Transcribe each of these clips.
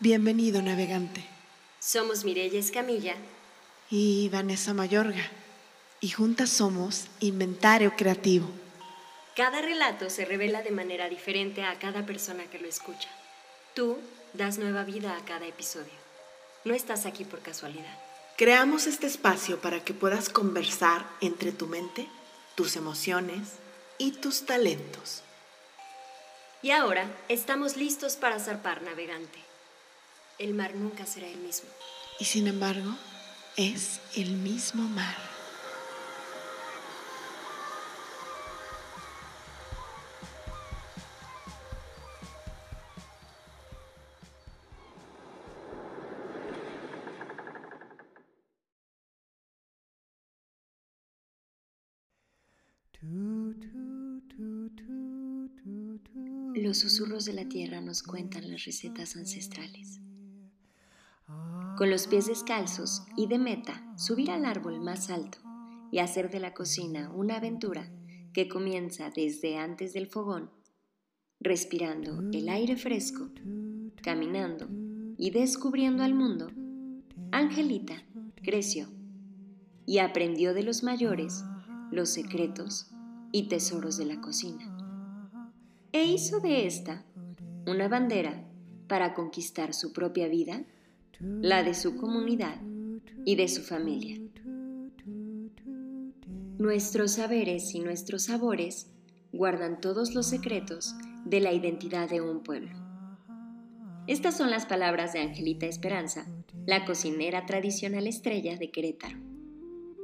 Bienvenido, navegante. Somos Mireya Escamilla y Vanessa Mayorga, y juntas somos Inventario Creativo. Cada relato se revela de manera diferente a cada persona que lo escucha. Tú das nueva vida a cada episodio. No estás aquí por casualidad. Creamos este espacio para que puedas conversar entre tu mente, tus emociones y tus talentos. Y ahora estamos listos para zarpar navegante el mar nunca será el mismo. Y sin embargo, es el mismo mar. Los susurros de la tierra nos cuentan las recetas ancestrales. Con los pies descalzos y de meta, subir al árbol más alto y hacer de la cocina una aventura que comienza desde antes del fogón, respirando el aire fresco, caminando y descubriendo al mundo, Angelita creció y aprendió de los mayores los secretos y tesoros de la cocina. E hizo de esta una bandera para conquistar su propia vida la de su comunidad y de su familia. Nuestros saberes y nuestros sabores guardan todos los secretos de la identidad de un pueblo. Estas son las palabras de Angelita Esperanza, la cocinera tradicional estrella de Querétaro,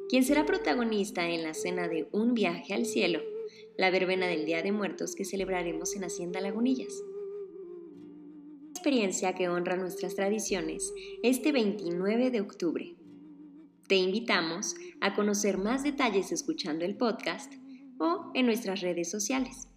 quien será protagonista en la cena de Un viaje al cielo, la verbena del Día de Muertos que celebraremos en Hacienda Lagunillas experiencia que honra nuestras tradiciones este 29 de octubre. Te invitamos a conocer más detalles escuchando el podcast o en nuestras redes sociales.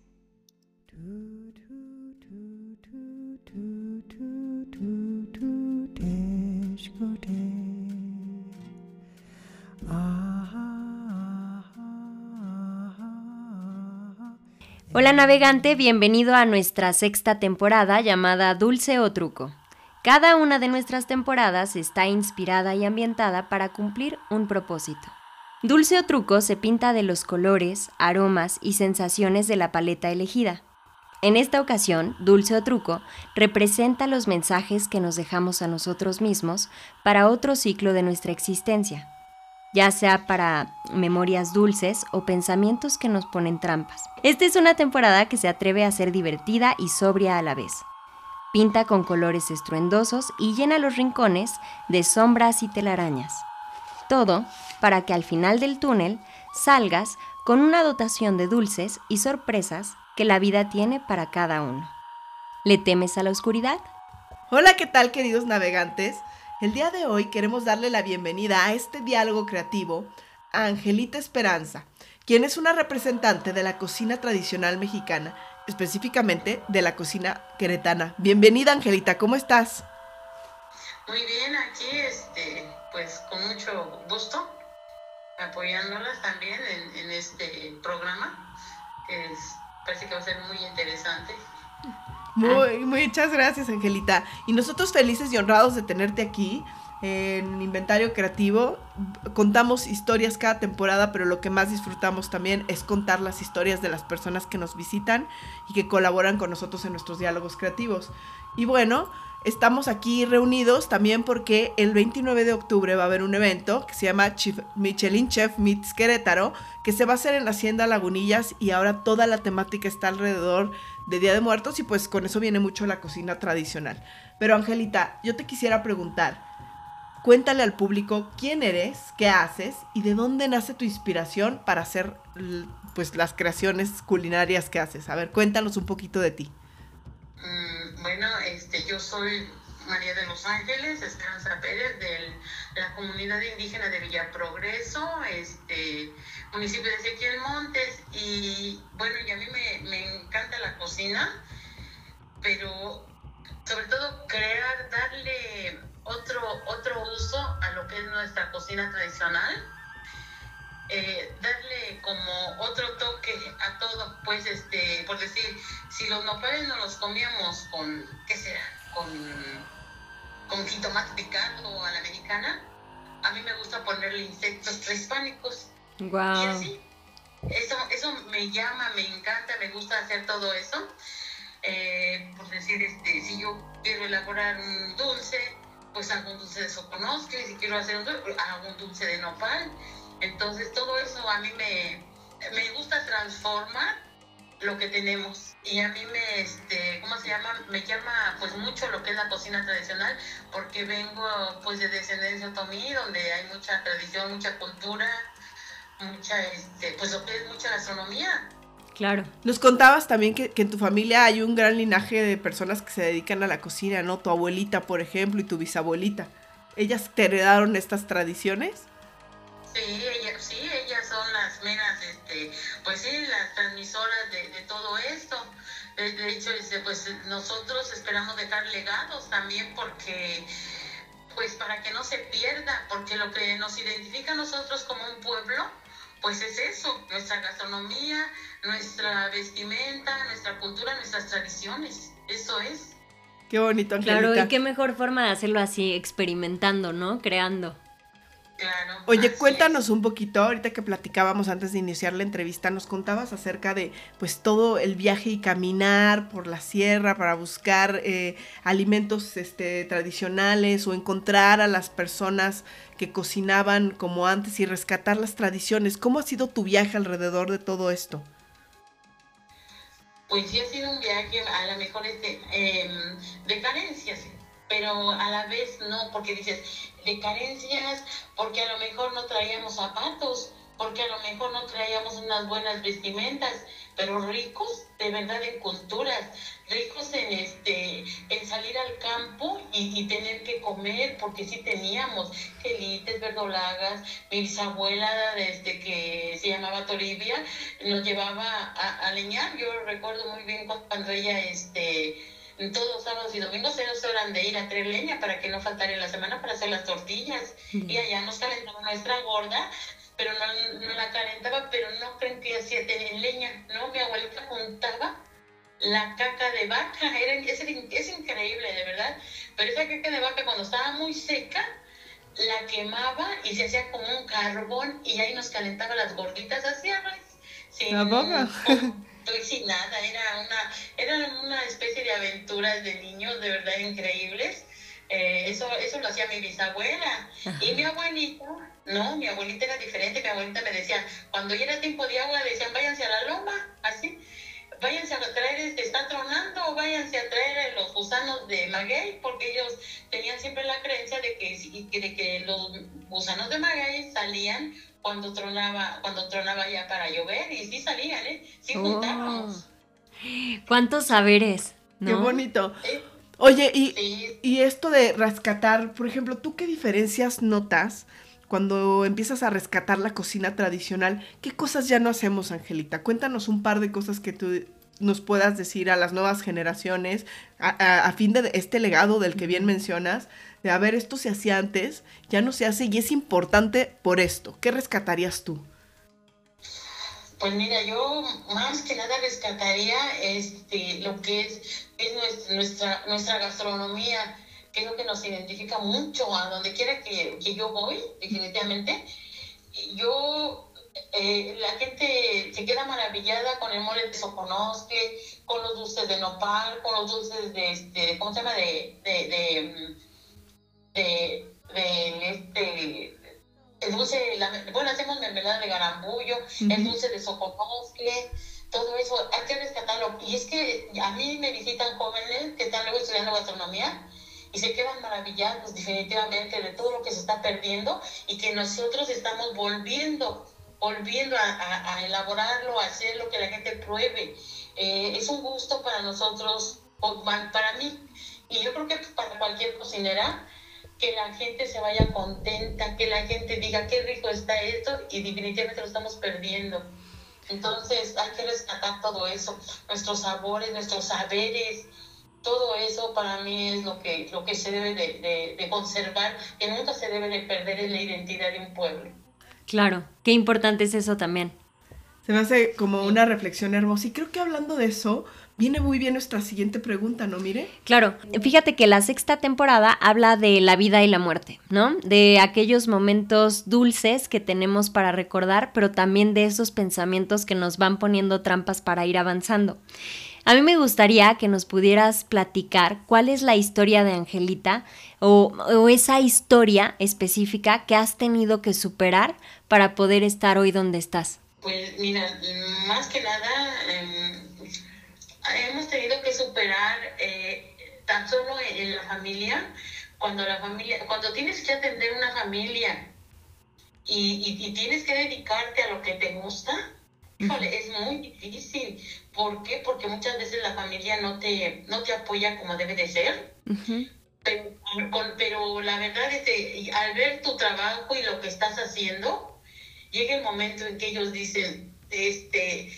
Hola navegante, bienvenido a nuestra sexta temporada llamada Dulce o Truco. Cada una de nuestras temporadas está inspirada y ambientada para cumplir un propósito. Dulce o Truco se pinta de los colores, aromas y sensaciones de la paleta elegida. En esta ocasión, Dulce o Truco representa los mensajes que nos dejamos a nosotros mismos para otro ciclo de nuestra existencia, ya sea para memorias dulces o pensamientos que nos ponen trampas. Esta es una temporada que se atreve a ser divertida y sobria a la vez. Pinta con colores estruendosos y llena los rincones de sombras y telarañas. Todo para que al final del túnel salgas con una dotación de dulces y sorpresas que la vida tiene para cada uno. ¿Le temes a la oscuridad? Hola, ¿qué tal queridos navegantes? El día de hoy queremos darle la bienvenida a este diálogo creativo a Angelita Esperanza, quien es una representante de la cocina tradicional mexicana, específicamente de la cocina queretana. Bienvenida Angelita, ¿cómo estás? Muy bien, aquí este, pues con mucho gusto, apoyándolas también en, este programa, que parece que va a ser muy interesante. Muy, muchas gracias, Angelita. Y nosotros felices y honrados de tenerte aquí en Inventario Creativo. Contamos historias cada temporada, pero lo que más disfrutamos también es contar las historias de las personas que nos visitan y que colaboran con nosotros en nuestros diálogos creativos. Y bueno, estamos aquí reunidos también porque el 29 de octubre va a haber un evento que se llama Michelin Chef Meets Querétaro, que se va a hacer en Hacienda Lagunillas y ahora toda la temática está alrededor de Día de Muertos y pues con eso viene mucho la cocina tradicional. Pero Angelita, yo te quisiera preguntar, cuéntale al público quién eres, qué haces y de dónde nace tu inspiración para hacer pues las creaciones culinarias que haces. A ver, cuéntanos un poquito de ti. Mm, bueno, este, yo soy María de los Ángeles, Esperanza Pérez, de la comunidad indígena de Villa Progreso, este, municipio de Ezequiel Montes. Y bueno, y a mí me, encanta la cocina, pero sobre todo crear, darle otro, otro uso a lo que es nuestra cocina tradicional. Eh, darle como otro toque a todo, pues este, por decir, si los nopales no los comíamos con, ¿qué será? Con con jitomate picado a la americana, a mí me gusta ponerle insectos prehispánicos. Wow. Y así, eso, eso me llama, me encanta, me gusta hacer todo eso. Eh, por decir, este, si yo quiero elaborar un dulce, pues hago un dulce de soconosque, si quiero hacer un dulce, hago un dulce de nopal. Entonces todo eso a mí me, me gusta transformar lo que tenemos. Y a mí me, este, ¿cómo se llama? Me llama pues mucho lo que es la cocina tradicional, porque vengo pues de descendencia otomí, donde hay mucha tradición, mucha cultura, mucha, este, pues lo que es mucha gastronomía. Claro. Nos contabas también que, que, en tu familia hay un gran linaje de personas que se dedican a la cocina, ¿no? Tu abuelita, por ejemplo, y tu bisabuelita. ¿Ellas te heredaron estas tradiciones? Sí, ella, sí, ellas son las menas, este, pues sí, las transmisoras de, de todo esto. De, de, hecho, este, pues nosotros esperamos dejar legados también porque, pues para que no se pierda, porque lo que nos identifica a nosotros como un pueblo, pues es eso, nuestra gastronomía, nuestra vestimenta, nuestra cultura, nuestras tradiciones, eso es. Qué bonito. Claro, y qué mejor forma de hacerlo así, experimentando, ¿no? Creando. Claro. Oye, cuéntanos un poquito, ahorita que platicábamos antes de iniciar la entrevista, nos contabas acerca de pues todo el viaje y caminar por la sierra para buscar eh, alimentos este, tradicionales o encontrar a las personas que cocinaban como antes y rescatar las tradiciones. ¿Cómo ha sido tu viaje alrededor de todo esto? Pues sí ha sido un viaje a lo mejor este, eh, de carencias, pero a la vez no, porque dices, de carencias, porque a lo mejor no traíamos zapatos, porque a lo mejor no traíamos unas buenas vestimentas, pero ricos de verdad en culturas, ricos en este, en salir al campo y, tener que comer, porque sí teníamos gelites, verdolagas, mi bisabuela desde que se llamaba Toribia, nos llevaba a, a leñar, yo recuerdo muy bien cuando ella este todos los sábados y domingos ellos eran de ir a traer leña para que no faltara en la semana para hacer las tortillas. Mm. Y allá nos calentaba nuestra gorda, pero no, no, la calentaba, pero no creen que hacía tener leña. No, mi abuelita juntaba la caca de vaca. Era, es, es increíble, de verdad. Pero esa caca de vaca cuando estaba muy seca, la quemaba y se hacía como un carbón y ahí nos calentaba las gorditas así, sin, estoy sin nada, era una, era una especie de aventuras de niños de verdad increíbles. Eh, eso, eso lo hacía mi bisabuela. Ajá. Y mi abuelita, no, mi abuelita era diferente. Mi abuelita me decía, cuando ya era tiempo de agua, decían, váyanse a la loma, así. Váyanse a traer, este, está tronando, o váyanse a traer los gusanos de maguey, porque ellos tenían siempre la creencia de que, de que los gusanos de maguey salían cuando tronaba, cuando tronaba ya para llover y sí salían, ¿eh? Sí juntábamos. Oh. ¿Cuántos saberes? ¿no? Qué bonito. Oye, y, sí. y esto de rescatar, por ejemplo, ¿tú qué diferencias notas cuando empiezas a rescatar la cocina tradicional? ¿Qué cosas ya no hacemos, Angelita? Cuéntanos un par de cosas que tú nos puedas decir a las nuevas generaciones a, a, a fin de este legado del que bien mencionas, de a ver, esto se hacía antes, ya no se hace y es importante por esto. ¿Qué rescatarías tú? Pues mira, yo más que nada rescataría este, lo que es, es nuestra, nuestra gastronomía, que es lo que nos identifica mucho a donde quiera que, que yo voy, definitivamente. Yo, eh, la gente se queda maravillada con el mole de soconosque, con los dulces de nopal, con los dulces de, este, ¿cómo se llama? De, de, de, de, de este el dulce, la, bueno, hacemos mermelada de garambullo, uh -huh. el dulce de soconoscle, todo eso, hay que rescatarlo. Y es que a mí me visitan jóvenes que están luego estudiando gastronomía y se quedan maravillados definitivamente de todo lo que se está perdiendo y que nosotros estamos volviendo, volviendo a, a, a elaborarlo, a hacer lo que la gente pruebe. Eh, es un gusto para nosotros, para mí, y yo creo que para cualquier cocinera, que la gente se vaya contenta, que la gente diga qué rico está esto y definitivamente lo estamos perdiendo. Entonces hay que rescatar todo eso, nuestros sabores, nuestros saberes, todo eso para mí es lo que, lo que se debe de, de, de conservar, que nunca se debe de perder en la identidad de un pueblo. Claro, qué importante es eso también. Se me hace como una reflexión hermosa. Y creo que hablando de eso, viene muy bien nuestra siguiente pregunta, ¿no, Mire? Claro, fíjate que la sexta temporada habla de la vida y la muerte, ¿no? De aquellos momentos dulces que tenemos para recordar, pero también de esos pensamientos que nos van poniendo trampas para ir avanzando. A mí me gustaría que nos pudieras platicar cuál es la historia de Angelita o, esa historia específica que has tenido que superar para poder estar hoy donde estás. Pues mira, más que nada em, hemos tenido que superar eh, tan solo en, la familia, cuando la familia, cuando tienes que atender una familia y, y tienes que dedicarte a lo que te gusta, Híjole, es muy difícil. ¿Por qué? Porque muchas veces la familia no te, no te apoya como debe de ser. pero, pero, la verdad es que al ver tu trabajo y lo que estás haciendo, llega el momento en que ellos dicen, este,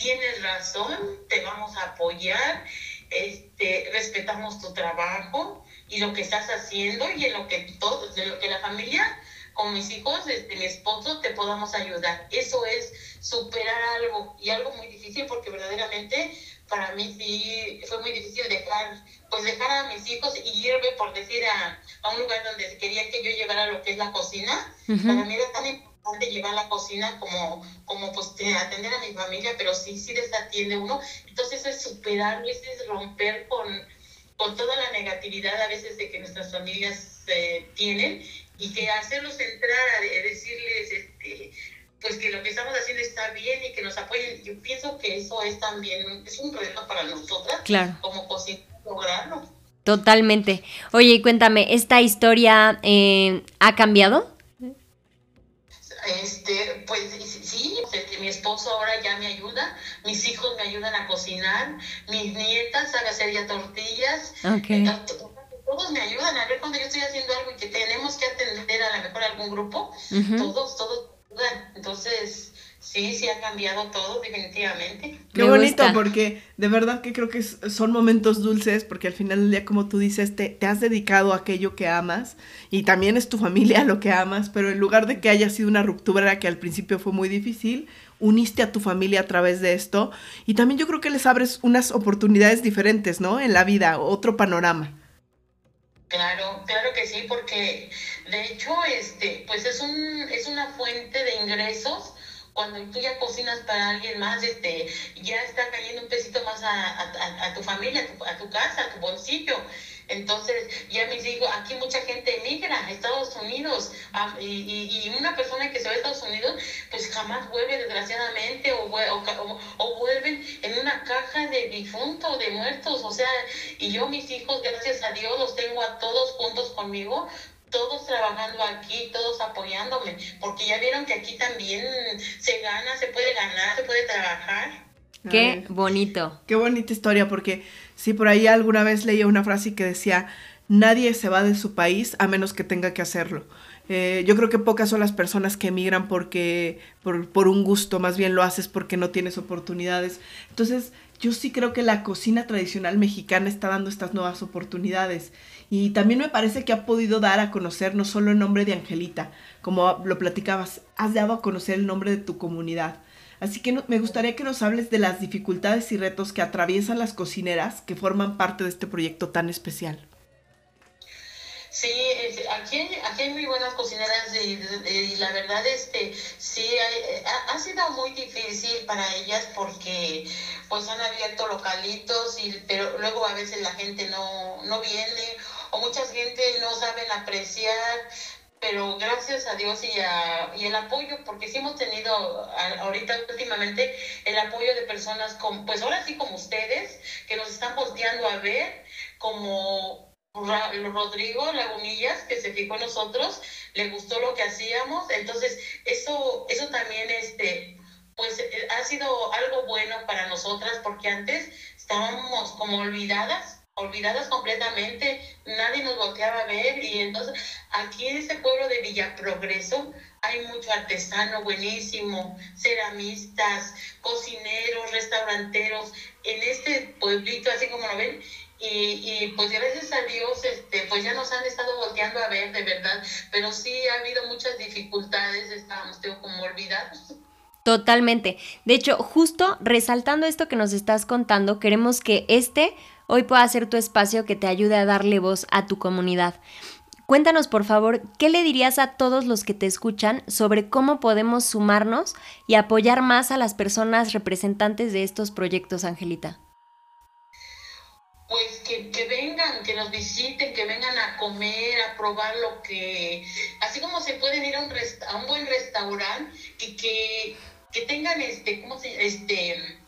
tienes razón, te vamos a apoyar, este, respetamos tu trabajo y lo que estás haciendo y en lo que todo, de lo que la familia con mis hijos, desde mi esposo, te podamos ayudar. Eso es superar algo y algo muy difícil porque verdaderamente para mí sí fue muy difícil dejar, pues dejar a mis hijos y irme, por decir, a, a un lugar donde quería que yo llevara lo que es la cocina. Para mí era tan importante llevar la cocina como, como pues atender a mi familia, pero sí, sí desatiende uno. Entonces es superarlo, es romper con, con toda la negatividad a veces de que nuestras familias eh, tienen y que hacerlos entrar a decirles este, pues que lo que estamos haciendo está bien y que nos apoyen. Yo pienso que eso es también, es un proyecto para nosotras claro. como cocina lograrlo. Totalmente. Oye, y cuéntame, ¿esta historia eh, ha cambiado? Este, pues sí, este, mi esposo ahora ya me ayuda, mis hijos me ayudan a cocinar, mis nietas a hacer ya tortillas. Okay todos me ayudan a ver cuando yo estoy haciendo algo y que tenemos que atender a lo mejor algún grupo, todos, todos ayudan. Entonces, sí, sí ha cambiado todo, definitivamente. Qué bonito, porque de verdad que creo que son momentos dulces, porque al final del día, como tú dices, te, te has dedicado a aquello que amas y también es tu familia lo que amas, pero en lugar de que haya sido una ruptura que al principio fue muy difícil, uniste a tu familia a través de esto y también yo creo que les abres unas oportunidades diferentes, ¿no? En la vida, otro panorama. Claro, claro que sí, porque de hecho, este, pues es un, es una fuente de ingresos. Cuando tú ya cocinas para alguien más, este, ya está cayendo un pesito más a, tu familia, a tu, casa, a tu bolsillo. Entonces, ya mis hijos, aquí mucha gente emigra a Estados Unidos y, y, una persona que se va a Estados Unidos, pues jamás vuelve desgraciadamente o, o, o, vuelven en una caja de difuntos, de muertos. O sea, y yo mis hijos, gracias a Dios, los tengo a todos juntos conmigo todos trabajando aquí, todos apoyándome, porque ya vieron que aquí también se gana, se puede ganar, se puede trabajar. Qué bonito. Qué bonita historia, porque si por ahí alguna vez leía una frase que decía, nadie se va de su país a menos que tenga que hacerlo. Eh, yo creo que pocas son las personas que emigran porque, por, por un gusto, más bien lo haces porque no tienes oportunidades. Entonces, yo sí creo que la cocina tradicional mexicana está dando estas nuevas oportunidades. Y también me parece que ha podido dar a conocer no solo el nombre de Angelita, como lo platicabas, has dado a conocer el nombre de tu comunidad. Así que me gustaría que nos hables de las dificultades y retos que atraviesan las cocineras que forman parte de este proyecto tan especial. Sí, aquí, aquí hay muy buenas cocineras y, la verdad este sí ha, sido muy difícil para ellas porque pues han abierto localitos y pero luego a veces la gente no, no viene o mucha gente no saben apreciar pero gracias a Dios y, a, y el apoyo, porque sí hemos tenido ahorita últimamente el apoyo de personas como, pues ahora sí como ustedes, que nos están volteando a ver, como Rodrigo Lagunillas, que se fijó en nosotros, le gustó lo que hacíamos, entonces eso, eso también este, pues eh, ha sido algo bueno para nosotras, porque antes estábamos como olvidadas olvidadas completamente, nadie nos volteaba a ver y entonces aquí en este pueblo de Villa Progreso hay mucho artesano buenísimo, ceramistas, cocineros, restauranteros, en este pueblito así como lo ven y, y, pues gracias a Dios, este, pues ya nos han estado volteando a ver de verdad, pero sí ha habido muchas dificultades, estábamos como olvidados. Totalmente. De hecho, justo resaltando esto que nos estás contando, queremos que este hoy pueda ser tu espacio que te ayude a darle voz a tu comunidad. Cuéntanos, por favor, ¿qué le dirías a todos los que te escuchan sobre cómo podemos sumarnos y apoyar más a las personas representantes de estos proyectos, Angelita? Pues que, vengan, que nos visiten, que vengan a comer, a probar lo que... Así como se pueden ir a un, a un buen restaurante y que, que tengan este, ¿cómo se este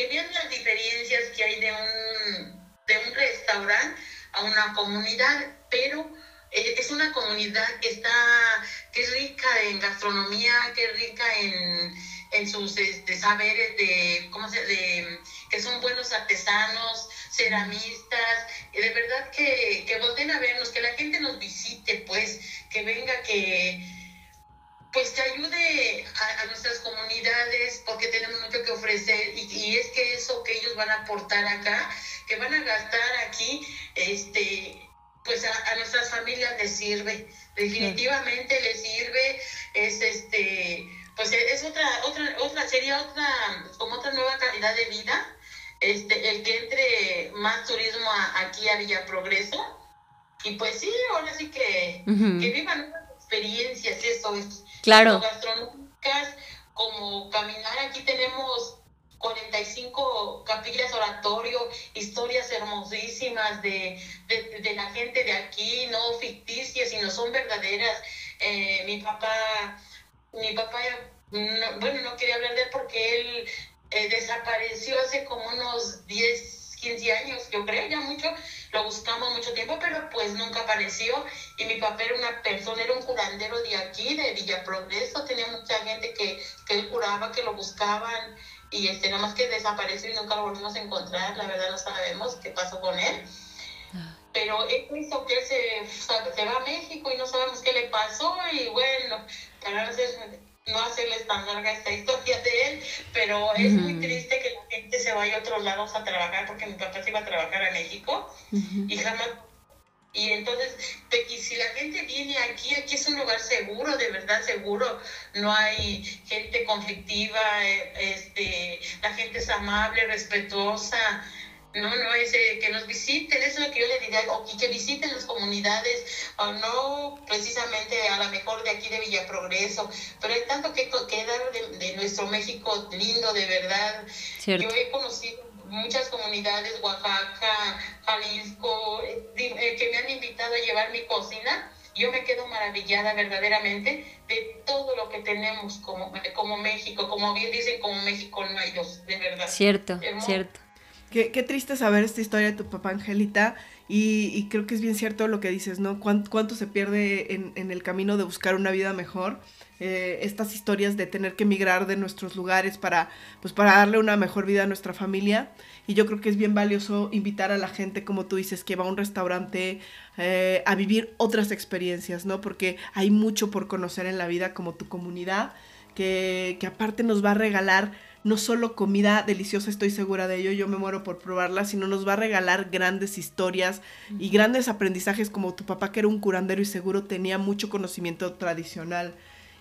que vean las diferencias que hay de un, de un restaurante a una comunidad pero eh, es una comunidad que está, que es rica en gastronomía, que rica en, sus este, saberes de, ¿cómo se, de, que son buenos artesanos, ceramistas, de verdad que, que volten a vernos, que la gente nos visite, pues, que venga, que pues que ayude a, nuestras comunidades porque tenemos mucho que ofrecer y, y, es que eso que ellos van a aportar acá, que van a gastar aquí, este, pues a, nuestras familias les sirve, definitivamente les sirve, es este, pues es otra, otra, otra, sería otra, como otra nueva calidad de vida, este, el que entre más turismo aquí a Villa Progreso, y pues sí, ahora sí que, que vivan nuevas experiencias, eso es. Claro. Gastronómicas, como caminar, aquí tenemos 45 capillas oratorio, historias hermosísimas de, de, la gente de aquí, no ficticias, sino son verdaderas. Eh, mi papá, mi papá, bueno, no quería hablar de él porque él eh, desapareció hace como unos 10, 15 años, yo creo, ya mucho, lo buscamos mucho tiempo, pero pues nunca apareció. Y mi papá era una persona, era un curandero de aquí, de Villa Progreso, tenía mucha gente que, que él curaba, que lo buscaban y este, nada más que desapareció y nunca lo volvimos a encontrar, la verdad no sabemos qué pasó con él. Pero él hizo que él se, se va a México y no sabemos qué le pasó y bueno, para no, no hacerles tan larga esta historia de él, pero es muy triste que la gente se vaya a otros lados a trabajar porque mi papá se iba a trabajar a México y jamás y entonces, si la gente viene aquí, aquí es un lugar seguro, de verdad seguro, no hay gente conflictiva, eh, este, la gente es amable, respetuosa, no, no eh, que nos visiten, eso es lo que yo le diría, o que visiten las comunidades, o no precisamente a lo mejor de aquí de Villa Progreso, pero hay tanto que, que dar de, de nuestro México lindo, de verdad. Yo he conocido muchas comunidades, Oaxaca, Jalisco, eh, eh, que me han invitado a llevar mi cocina. Yo me quedo maravillada verdaderamente de todo lo que tenemos como, como México. Como bien dicen, como México no hay dos, de verdad. Cierto, cierto. Qué, qué, triste saber esta historia de tu papá Angelita y, y, creo que es bien cierto lo que dices, ¿no? ¿Cuánto, cuánto se pierde en, en, el camino de buscar una vida mejor? Eh, estas historias de tener que emigrar de nuestros lugares para, pues, para darle una mejor vida a nuestra familia. Y yo creo que es bien valioso invitar a la gente, como tú dices, que va a un restaurante eh, a vivir otras experiencias, ¿no? Porque hay mucho por conocer en la vida como tu comunidad, que, que aparte nos va a regalar no solo comida deliciosa, estoy segura de ello, yo me muero por probarla, sino nos va a regalar grandes historias y grandes aprendizajes como tu papá que era un curandero y seguro tenía mucho conocimiento tradicional.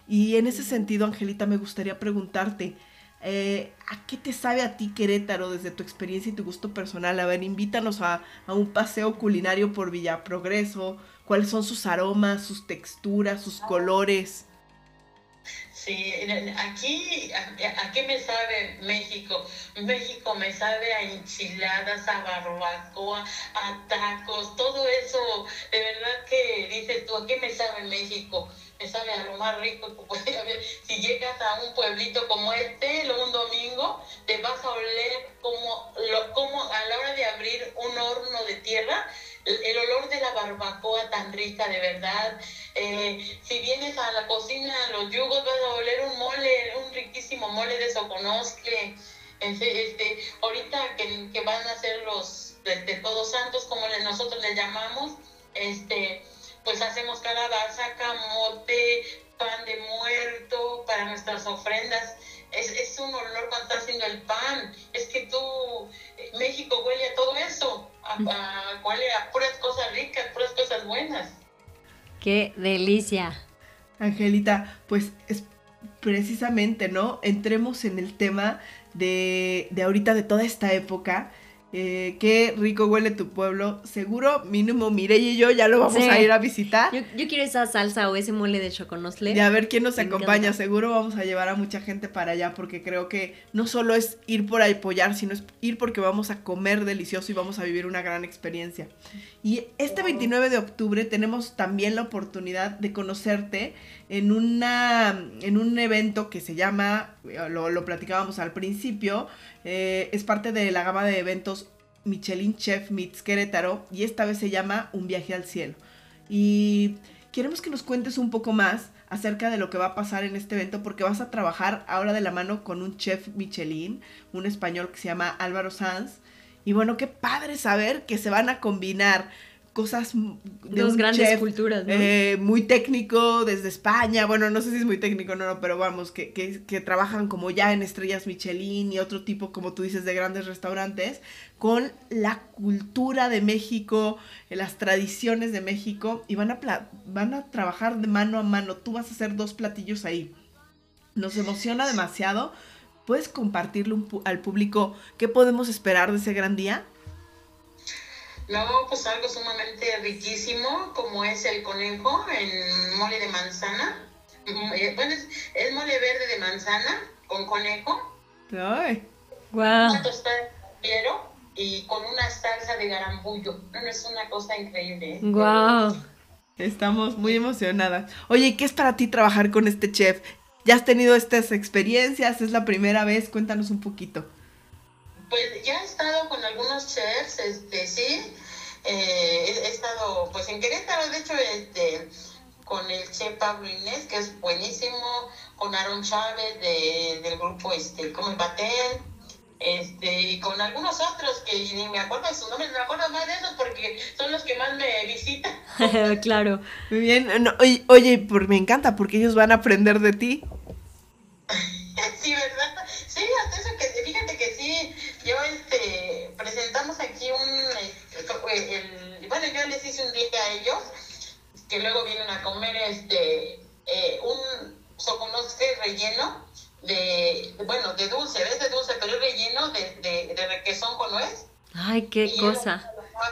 Y en ese sentido, Angelita, me gustaría preguntarte, eh, ¿a qué te sabe a ti Querétaro desde tu experiencia y tu gusto personal? A ver, invítanos a, a un paseo culinario por Villa Progreso. ¿Cuáles son sus aromas, sus texturas, sus colores? Sí, aquí, ¿a, qué me sabe México? México me sabe a enchiladas, a barbacoa, a tacos, todo eso. De verdad que dices tú, ¿a qué me sabe México? Me sabe a lo más rico que puede haber. Si llegas a un pueblito como este, un domingo, te vas a oler como, lo, como a la hora de abrir un horno de tierra, el olor de la barbacoa tan rica, de verdad. Eh, si vienes a la cocina, los yugos, vas a oler un mole, un riquísimo mole de soconosque. Este, ahorita que, que, van a ser los de, Todos Santos, como nosotros les llamamos, este, pues hacemos calabaza, camote, pan de muerto para nuestras ofrendas. Es, es un olor cuando está haciendo el pan. Es que tú, México huele a todo eso, a, a, huele a puras cosas ricas, puras cosas buenas. Qué delicia. Angelita, pues precisamente, ¿no? Entremos en el tema de, de ahorita, de toda esta época eh, qué rico huele tu pueblo. Seguro, mínimo Mireille y yo ya lo vamos a ir a visitar. Yo, quiero esa salsa o ese mole de choconosle. Y a ver quién nos acompaña. Seguro vamos a llevar a mucha gente para allá porque creo que no solo es ir por apoyar, sino es ir porque vamos a comer delicioso y vamos a vivir una gran experiencia. Y este 29 de octubre tenemos también la oportunidad de conocerte en, una, en un evento que se llama, lo, lo platicábamos al principio, eh, es parte de la gama de eventos Michelin Chef Meets Querétaro y esta vez se llama Un viaje al cielo. Y queremos que nos cuentes un poco más acerca de lo que va a pasar en este evento porque vas a trabajar ahora de la mano con un chef Michelin, un español que se llama Álvaro Sanz. Y bueno, qué padre saber que se van a combinar cosas de Dos grandes culturas, eh, muy técnico desde España, bueno, no sé si es muy técnico, no, no, pero vamos, que, que, trabajan como ya en estrellas Michelin y otro tipo, como tú dices, de grandes restaurantes, con la cultura de México, las tradiciones de México, y van a, van a trabajar de mano a mano, tú vas a hacer dos platillos ahí. Nos emociona demasiado. ¿Puedes compartirlo al público qué podemos esperar de ese gran día? Luego, pues algo sumamente riquísimo, como es el conejo en mole de manzana. Mm, eh, bueno, es, mole verde de manzana con conejo. ¡Ay! Wow. y con una salsa de garambullo. No, es una cosa increíble. ¡Guau! ¿eh? Estamos muy emocionadas. Oye, ¿qué es para ti trabajar con este chef? ¿Ya has tenido estas experiencias? ¿Es la primera vez? Cuéntanos un poquito. Pues ya he estado con algunos chefs, este, sí. Eh, he, estado pues en Querétaro, de hecho, este, con el chef Pablo Inés, que es buenísimo, con Aaron Chávez de, del grupo este, Como Batel, este, y con algunos otros que ni me acuerdo de sus nombres, me acuerdo más de esos porque son los que más me visitan. claro. Muy bien, oye, oye, por, me encanta porque ellos van a aprender de ti. sí, ¿verdad? Sí, hasta eso que, fíjate que sí, yo este, presentamos aquí un, este, el, bueno, yo les hice un día a ellos, que luego vienen a comer este, eh, un soconosque relleno de, bueno, de dulce, ¿ves? De dulce, pero relleno de, de, de requesón con nuez. Ay, qué cosa.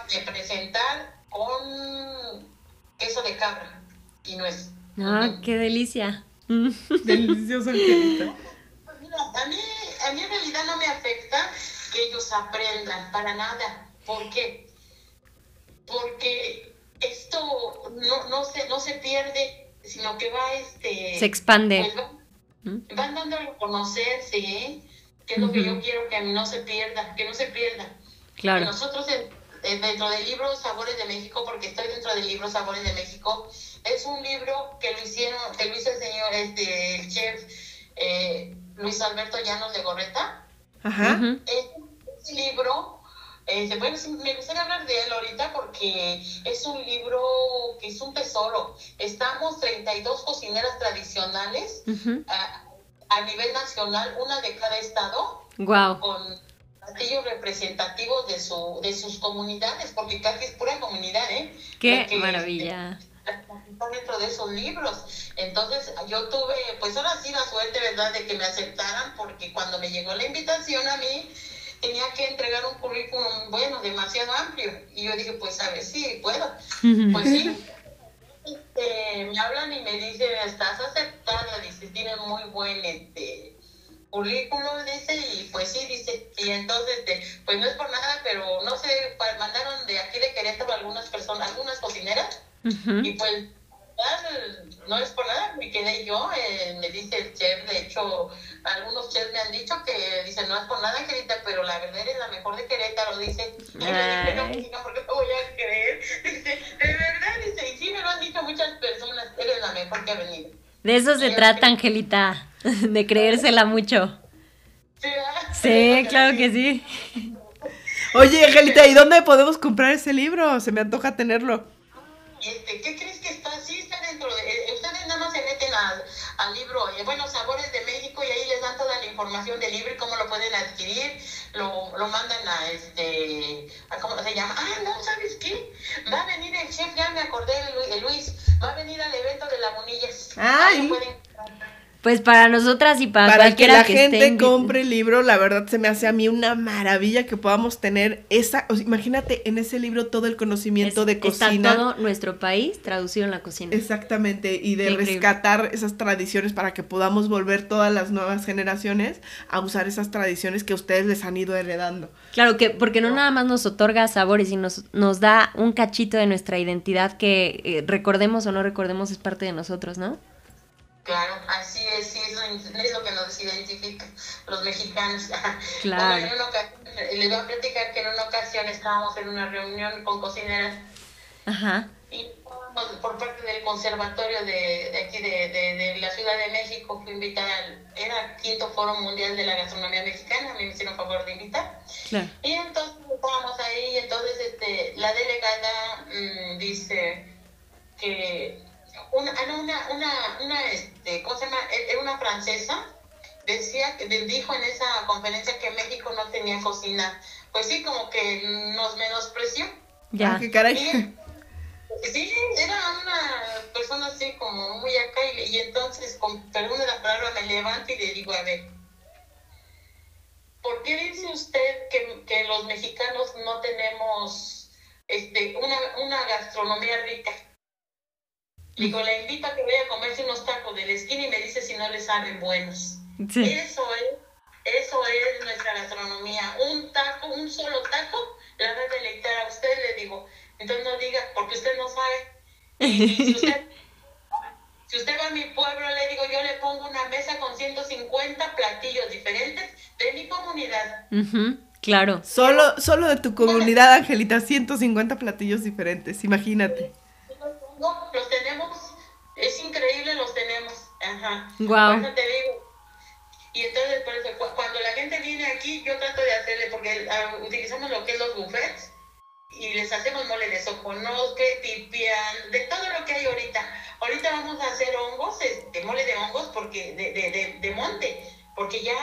De presentar con queso de cabra y nuez. Ah, qué delicia. Delicioso a mí, a mí en realidad no me afecta que ellos aprendan para nada. ¿Por qué? Porque esto no, no, se, no se pierde, sino que va, este... Se expande. Pues ¿Mm? van, dando a conocer, ¿sí? Que es lo que yo quiero que a mí no se pierda, que no se pierda. Claro. nosotros dentro del libro Sabores de México, porque estoy dentro del libro Sabores de México, es un libro que lo hicieron, que lo hizo el señor, este, el chef eh, Luis Alberto Llanos de Gorreta. Ajá. Este libro, eh, bueno, me gustaría hablar de él ahorita porque es un libro que es un tesoro. Estamos 32 cocineras tradicionales a, nivel nacional, una de cada estado. Wow. Con aquellos representativos de, su, de sus comunidades, porque casi es pura comunidad, ¿eh? Qué maravilla dentro de esos libros. Entonces yo tuve, pues ahora sí la suerte, ¿verdad?, de que me aceptaran, porque cuando me llegó la invitación a mí, tenía que entregar un currículum, bueno, demasiado amplio. Y yo dije, pues a ver si puedo. Pues sí. Este, me hablan y me dicen, estás aceptada, dice, tiene muy buen este, currículum, dice, y pues sí, dice, y entonces, este, pues no es por nada, pero no sé, mandaron de aquí de Querétaro algunas personas, algunas cocineras, y pues no es por nada, me quedé yo, eh, me dice el chef, de hecho, algunos chefs me han dicho que dicen, no es por nada, Angelita, pero la verdad eres la mejor de Querétaro, dice, y no, ¿por qué te voy a creer? Dice, de verdad, dice, y sí me lo han dicho muchas personas, eres la mejor que ha venido. De eso se trata, Angelita, de creérsela mucho. Sí, claro que sí. Oye, Angelita, ¿y dónde podemos comprar ese libro? Se me antoja tenerlo. Este, ¿Qué crees que está? Sí, está dentro de... Eh, ustedes nada más se meten al, al libro, eh, bueno, Sabores de México, y ahí les dan toda la información del libro y cómo lo pueden adquirir. Lo, lo mandan a este... A, ¿Cómo se llama? Ah, no, ¿sabes qué? Va a venir el chef, ya me acordé de Luis, va a venir al evento de la Bonillas. Ay. Pues para nosotras y para, para que cualquiera la que gente compre el libro, la verdad se me hace a mí una maravilla que podamos tener esa, o sea, imagínate en ese libro todo el conocimiento Es- de cocina. Está todo nuestro país traducido en la cocina. Exactamente, y de Qué increíble. rescatar esas tradiciones para que podamos volver todas las nuevas generaciones a usar esas tradiciones que ustedes les han ido heredando. Claro que, porque no nada más nos otorga sabores y nos, nos da un cachito de nuestra identidad que eh, recordemos o no recordemos es parte de nosotros, ¿no? Claro, así es, sí, es lo, es lo que nos identifica los mexicanos. Claro. En una ocasión, les voy a platicar que en una ocasión estábamos en una reunión con cocineras Ajá. y estábamos por parte del conservatorio de, de aquí de, de, de la Ciudad de México fui invitada al era quinto foro mundial de la gastronomía mexicana, me hicieron favor de invitar. Claro. Y entonces estábamos ahí y entonces este, la delegada mm, dice que una, ah, no, una, una, una este, ¿cómo se llama? E- Era una francesa, decía, que dijo en esa conferencia que México no tenía cocina. Pues sí, como que nos menospreció. Ya. Ah, qué caray. Y, sí, era una persona así como muy acá y, y entonces, con perdón de la palabra, me levanto y le digo, a ver, ¿por qué dice usted que, que los mexicanos no tenemos este, una, una gastronomía rica? Digo, le invito a que vaya a comerse unos tacos de la esquina y me dice si no le saben buenos. Sí. Eso es, eso es nuestra gastronomía. Un taco, un solo taco, la va a deleitar a usted, le digo. Entonces no diga, porque usted no sabe. Y si usted, si usted va a mi pueblo, le digo, yo le pongo una mesa con 150 platillos diferentes de mi comunidad. Ujú, Claro. Solo, solo de tu comunidad, Angelita, 150 platillos diferentes, imagínate. Pongo, los tenemos, es increíble, los tenemos. Ajá. Por eso te digo. Y entonces, por eso, cu- cuando la gente viene aquí, yo trato de hacerle, porque ah, utilizamos lo que es los buffets, y les hacemos mole de soconosque, pipián, de todo lo que hay ahorita. Ahorita vamos a hacer hongos, este, mole de hongos, porque de, de, de, de monte, porque ya,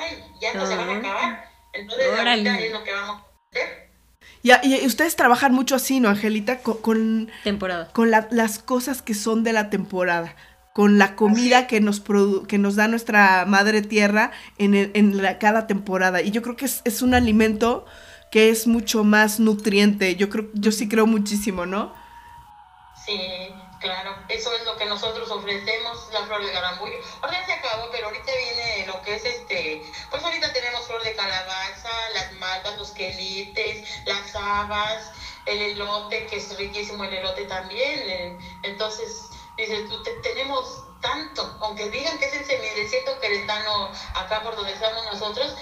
ya no se van a acabar. Entonces, Órale. ahorita es lo que vamos a. Y, ustedes trabajan mucho así, ¿no, Angelita? Con, con, Temporada. con la- las cosas que son de la temporada, con la comida que nos, produ- que nos da nuestra madre tierra en, el- en la- cada temporada. Y yo creo que es, es un alimento que es mucho más nutriente. Yo creo, yo sí creo muchísimo, ¿no? Sí, claro, eso es lo que nosotros ofrecemos, la flor de garambullo. Ahora se acabó, pero ahorita viene lo que es este, pues ahorita tenemos flor de calabaza, las malvas, los quelites, las habas, el elote, que es riquísimo el elote también. eh, Entonces, dices tú, te- tenemos tanto, aunque digan que es el semidesierto queretano acá por donde estamos nosotros,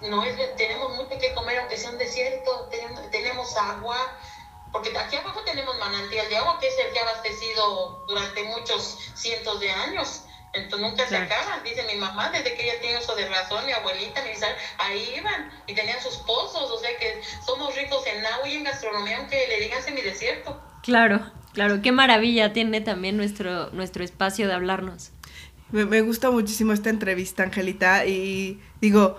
no es, tenemos mucho que comer aunque sea un desierto, tenemos, tenemos agua, porque aquí abajo tenemos manantial de agua que es el que ha abastecido durante muchos cientos de años. Entonces nunca Claro. se acaba, dice mi mamá, desde que ella tiene uso de razón, mi abuelita, mi bisagra, ahí iban y tenían sus pozos, o sea que somos ricos en agua y en gastronomía, aunque le digan semidesierto. Claro, claro. Qué maravilla tiene también nuestro, nuestro espacio de hablarnos. Me, me gusta muchísimo esta entrevista, Angelita, y digo,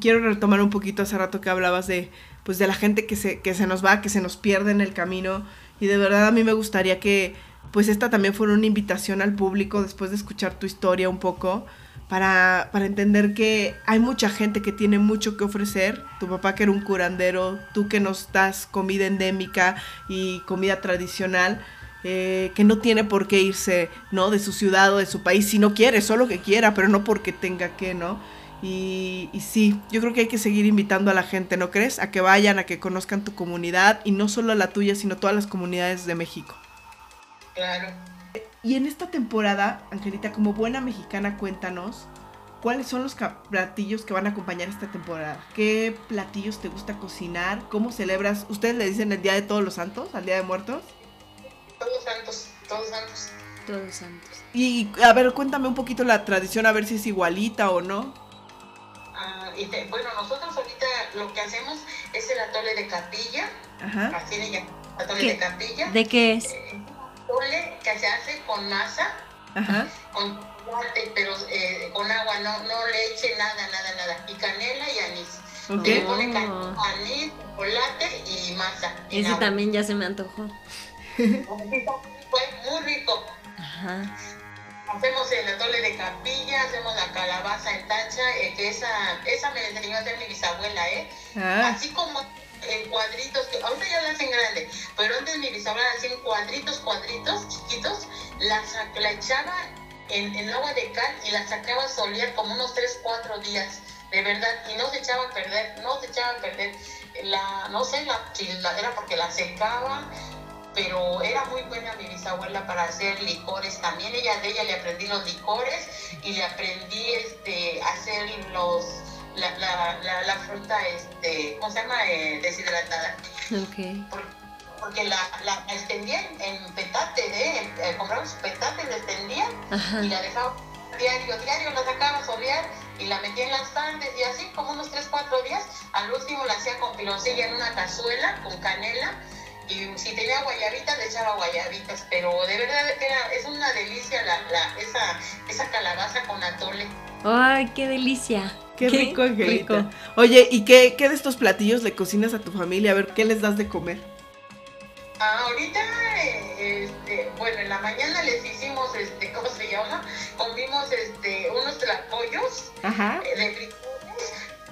quiero retomar un poquito hace rato que hablabas de, pues, de la gente que se, que se nos va, que se nos pierde en el camino, y de verdad a mí me gustaría que, pues, esta también fuera una invitación al público después de escuchar tu historia un poco, para, para entender que hay mucha gente que tiene mucho que ofrecer, tu papá que era un curandero, tú que nos das comida endémica y comida tradicional, eh, que no tiene por qué irse, ¿no? De su ciudad o de su país, si no quiere, solo que quiera, pero no porque tenga que, ¿no? Y, y sí, yo creo que hay que seguir invitando a la gente, ¿no crees? A que vayan, a que conozcan tu comunidad, y no solo la tuya, sino todas las comunidades de México. Claro. Y en esta temporada, Angelita, como buena mexicana, cuéntanos, ¿cuáles son los platillos que van a acompañar esta temporada? ¿Qué platillos te gusta cocinar? ¿Cómo celebras? ¿Ustedes le dicen el Día de Todos los Santos, al Día de Muertos? Todos santos, todos santos. Todos santos. Y a ver, cuéntame un poquito la tradición, a ver si es igualita o no. Ah, y te- bueno, nosotros ahorita lo que hacemos es el atole de capilla, Ajá. así le llaman, atole ¿Qué? de capilla. ¿De qué es? Eh, atole que se hace con masa, Ajá. con chocolate, pero eh, con agua, no, no leche, nada, nada, nada. Y canela y anís. Ok. Se le pone Oh. can- anís, chocolate y masa. Ese agua. también ya se me antojó. Fue muy rico. Ajá. Hacemos el atole de capilla, hacemos la calabaza en tacha, eh, que esa, esa me la enseñó a hacer mi bisabuela, ¿eh? Ah. Así como en cuadritos, que ahorita ya la hacen grande, pero antes mi bisabuela hacía en cuadritos, cuadritos chiquitos, la, la echaba en, en, agua de cal y la sacaba a solear como unos 3, 4 días, de verdad, y no se echaba a perder, no se echaba a perder, la, no sé, la, era porque la secaba, pero era muy buena mi bisabuela para hacer licores también, ella de ella le aprendí los licores y le aprendí este, hacer los la, la, la, fruta, este, ¿cómo se llama? Eh, deshidratada. Okay. porque la, la extendía en, petate, ¿eh? eh compraba su petate, la extendía y la dejaba diario, diario la sacaba a solear y la metía en las tardes y así como unos 3, 4 días. Al último la hacía con piloncilla en una cazuela con canela y si tenía guayabitas le echaba guayabitas, pero de verdad era, es una delicia la, la, esa, esa calabaza con atole. ¡Ay, qué delicia! Qué, rico, Angelita. Oye, ¿y qué, qué de estos platillos le cocinas a tu familia? A ver, ¿qué les das de comer? Ah, ahorita, este, bueno, en la mañana les hicimos, este, ¿cómo se llama? Comimos este, unos tlacoyos eh, de frijoles,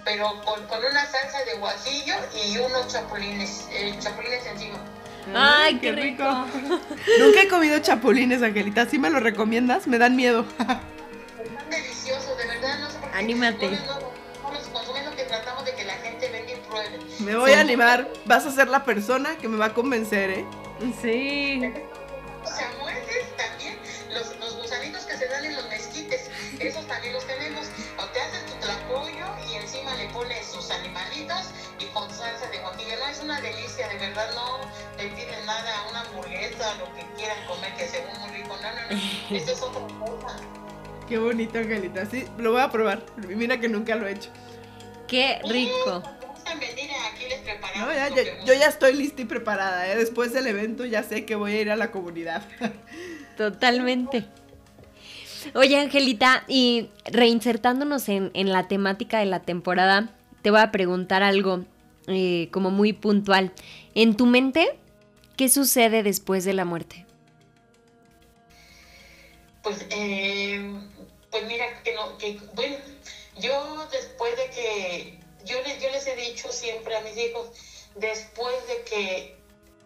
pero con, con, una salsa de guajillo y unos chapulines, eh, chapulines encima. ¡Ay, qué, rico! Nunca he comido chapulines, Angelita. ¿Sí me lo recomiendas? Me dan miedo. Están deliciosos, de verdad. No sé por qué. Anímate. que tratamos de que la gente venga y pruebe. Me voy a animar. Vas a ser la persona que me va a convencer, ¿eh? Sí. De verdad. No le piden nada, una hamburguesa, lo que quieran comer, que se ve muy rico. No, no, no. Esto es otra cosa. Qué bonito, Angelita. Sí, lo voy a probar. Mira que nunca lo he hecho. Qué rico. No, ya, yo ya estoy lista y preparada. ¿eh? Después del evento ya sé que voy a ir a la comunidad. Totalmente. Oye, Angelita, y reinsertándonos en, la temática de la temporada, te voy a preguntar algo eh, como muy puntual. En tu mente, ¿qué sucede después de la muerte? Pues, eh, pues mira, que no, que, bueno, yo después de que, yo les, yo les he dicho siempre a mis hijos, después de que,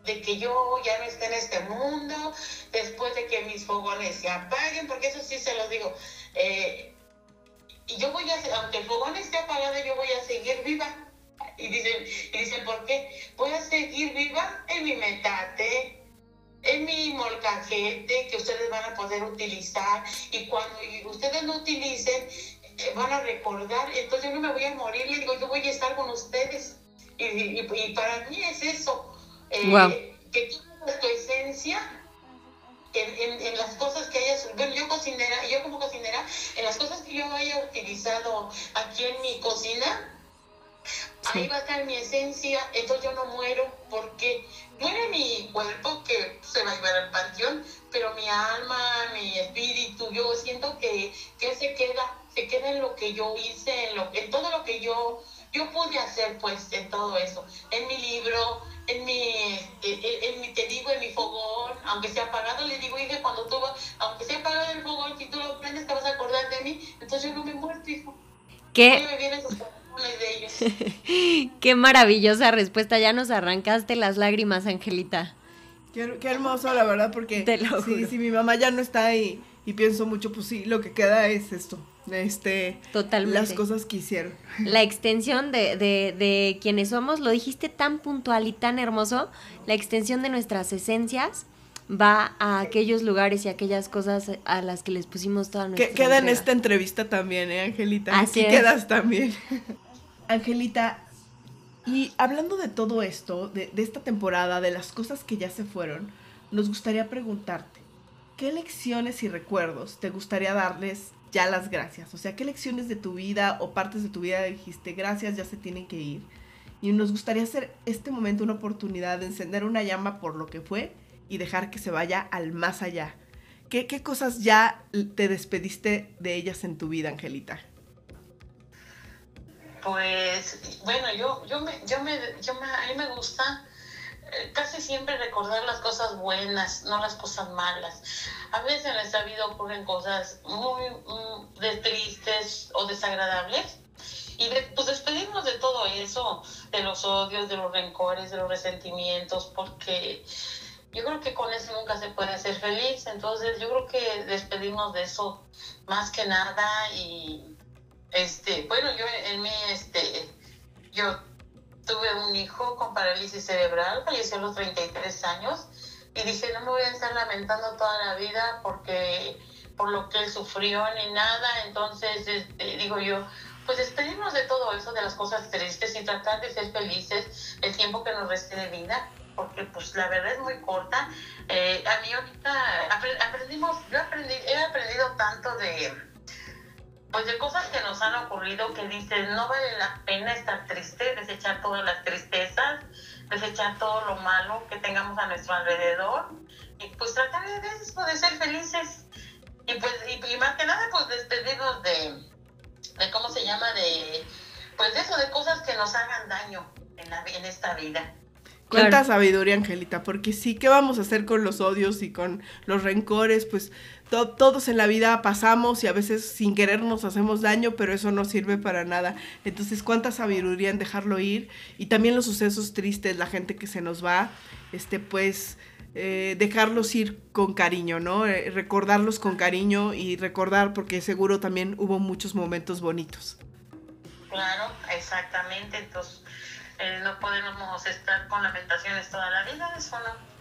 de que yo ya no esté en este mundo, después de que mis fogones se apaguen, porque eso sí se los digo, eh, yo voy a, aunque el fogón esté apagado, yo voy a seguir viva. Y dicen, y dicen, ¿por qué? Voy a seguir viva en mi metate, en mi molcajete que ustedes van a poder utilizar y cuando ustedes lo utilicen van a recordar, entonces yo no me voy a morir, le digo, yo voy a estar con ustedes. Y, y, para mí es eso, eh, que tú tu esencia en, en, las cosas que hayas, bueno, yo cocinera, yo como cocinera, en las cosas que yo haya utilizado aquí en mi cocina, ahí va a estar mi esencia, entonces yo no muero, porque muere mi cuerpo que se va a llevar al panteón, pero mi alma, mi espíritu, yo siento que, que se queda se queda en lo que yo hice, en, lo, en todo lo que yo, yo pude hacer, pues, en todo eso. En mi libro, en mi, este, en, mi, te digo, en mi fogón, aunque sea apagado, le digo, hija, cuando tú, aunque sea apagado el fogón, si tú lo prendes, te vas a acordar de mí. Entonces yo no me muerto, hijo. ¿Qué? Me de ellos. Qué maravillosa respuesta. Ya nos arrancaste las lágrimas, Angelita. Qué, qué hermoso, la verdad, porque si, si mi mamá ya no está ahí y pienso mucho, pues sí, lo que queda es esto, este, Totalmente. las cosas que hicieron. La extensión de, de, de quienes somos, lo dijiste tan puntual y tan hermoso, la extensión de nuestras esencias va a aquellos lugares y aquellas cosas a las que les pusimos toda nuestra Queda en esta entrevista también, ¿eh, Angelita? Así Aquí quedas también. Angelita, y hablando de todo esto, de, esta temporada, de las cosas que ya se fueron, nos gustaría preguntarte, ¿qué lecciones y recuerdos te gustaría darles ya las gracias? O sea, ¿qué lecciones de tu vida o partes de tu vida dijiste gracias, ya se tienen que ir? Y nos gustaría hacer este momento una oportunidad de encender una llama por lo que fue y dejar que se vaya al más allá. ¿Qué, qué cosas ya te despediste de ellas en tu vida, Angelita? Pues, bueno, yo, yo, me, yo, me, yo me, a mí me gusta eh, casi siempre recordar las cosas buenas, no las cosas malas. A veces en nuestra vida ocurren cosas muy mm, de tristes o desagradables. Y pues despedirnos de todo eso, de los odios, de los rencores, de los resentimientos, porque yo creo que con eso nunca se puede ser feliz. Entonces yo creo que despedirnos de eso más que nada y este, bueno, yo en mí, este, yo tuve un hijo con parálisis cerebral, falleció a los 33 años y dije, no me voy a estar lamentando toda la vida porque por lo que él sufrió ni nada, entonces este, digo yo, pues despedirnos de todo eso, de las cosas tristes y tratar de ser felices el tiempo que nos reste de vida, porque pues la verdad es muy corta. Eh, a mí ahorita aprendimos, yo aprendí, he aprendido tanto de pues de cosas que nos han ocurrido que dices, no vale la pena estar triste, desechar todas las tristezas, desechar todo lo malo que tengamos a nuestro alrededor y pues tratar de eso, de ser felices y pues y, más que nada pues despedirnos de, de, ¿cómo se llama? De, pues de eso, de cosas que nos hagan daño en, la, en esta vida. Cuánta sabiduría, Angelita, porque sí, ¿qué vamos a hacer con los odios y con los rencores? Pues todos en la vida pasamos y a veces sin querer nos hacemos daño, pero eso no sirve para nada. Entonces, cuánta sabiduría en dejarlo ir y también los sucesos tristes, la gente que se nos va, este, pues eh, dejarlos ir con cariño, ¿no? Eh, recordarlos con cariño y recordar porque seguro también hubo muchos momentos bonitos. Claro, exactamente. Entonces eh, no podemos estar con lamentaciones toda la vida, eso no.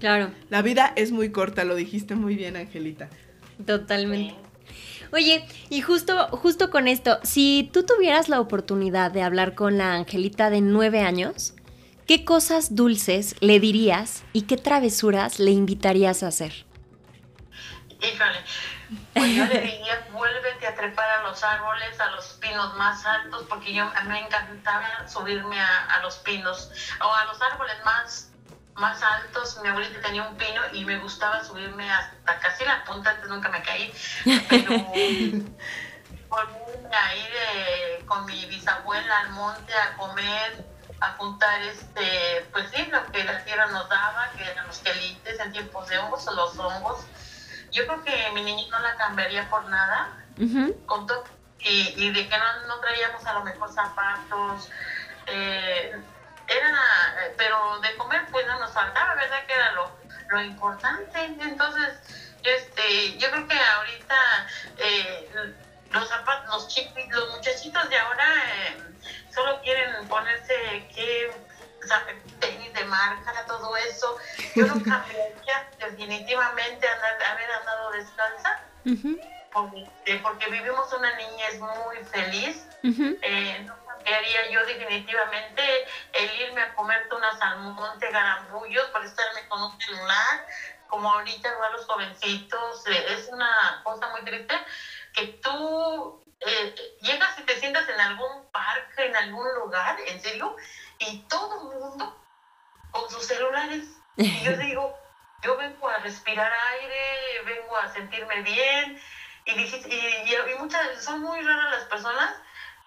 Claro. La vida es muy corta, lo dijiste muy bien, Angelita. Totalmente. Oye, y justo, justo con esto, si tú tuvieras la oportunidad de hablar con la Angelita de nueve años, ¿qué cosas dulces le dirías y qué travesuras le invitarías a hacer? Híjole, pues yo le diría, vuélvete a trepar a los árboles, a los pinos más altos, porque yo a mí me encantaba subirme a, los pinos o a los árboles más, más altos. Mi abuelita tenía un pino y me gustaba subirme hasta casi la punta, antes nunca me caí, pero volverme a ir con mi bisabuela al monte a comer a juntar este, pues sí, lo que la tierra nos daba, que eran los quelites en tiempos de hongos o los hongos. Yo creo que mi niña no la cambiaría por nada, con todo, y, y, de que no, no, traíamos a lo mejor zapatos, eh, era, pero de comer pues no nos faltaba, ¿verdad? Que era lo, lo importante. Entonces, este, yo creo que ahorita eh, los zapatos, los chicos, los muchachitos de ahora eh, solo quieren ponerse que tenis de marca, todo eso. Yo no cambiaría definitivamente andar, haber andado descalza, porque, porque, vivimos una niñez muy feliz. eh, no cambiaría yo definitivamente el irme a comerte unas almonte garambullos por estarme con un celular, como ahorita a los jovencitos. Eh, es una cosa muy triste que tú eh, llegas y te sientas en algún parque, en algún lugar, en serio, y todo el mundo con sus celulares. Y yo digo, yo vengo a respirar aire, vengo a sentirme bien. Y, y, y, muchas, son muy raras las personas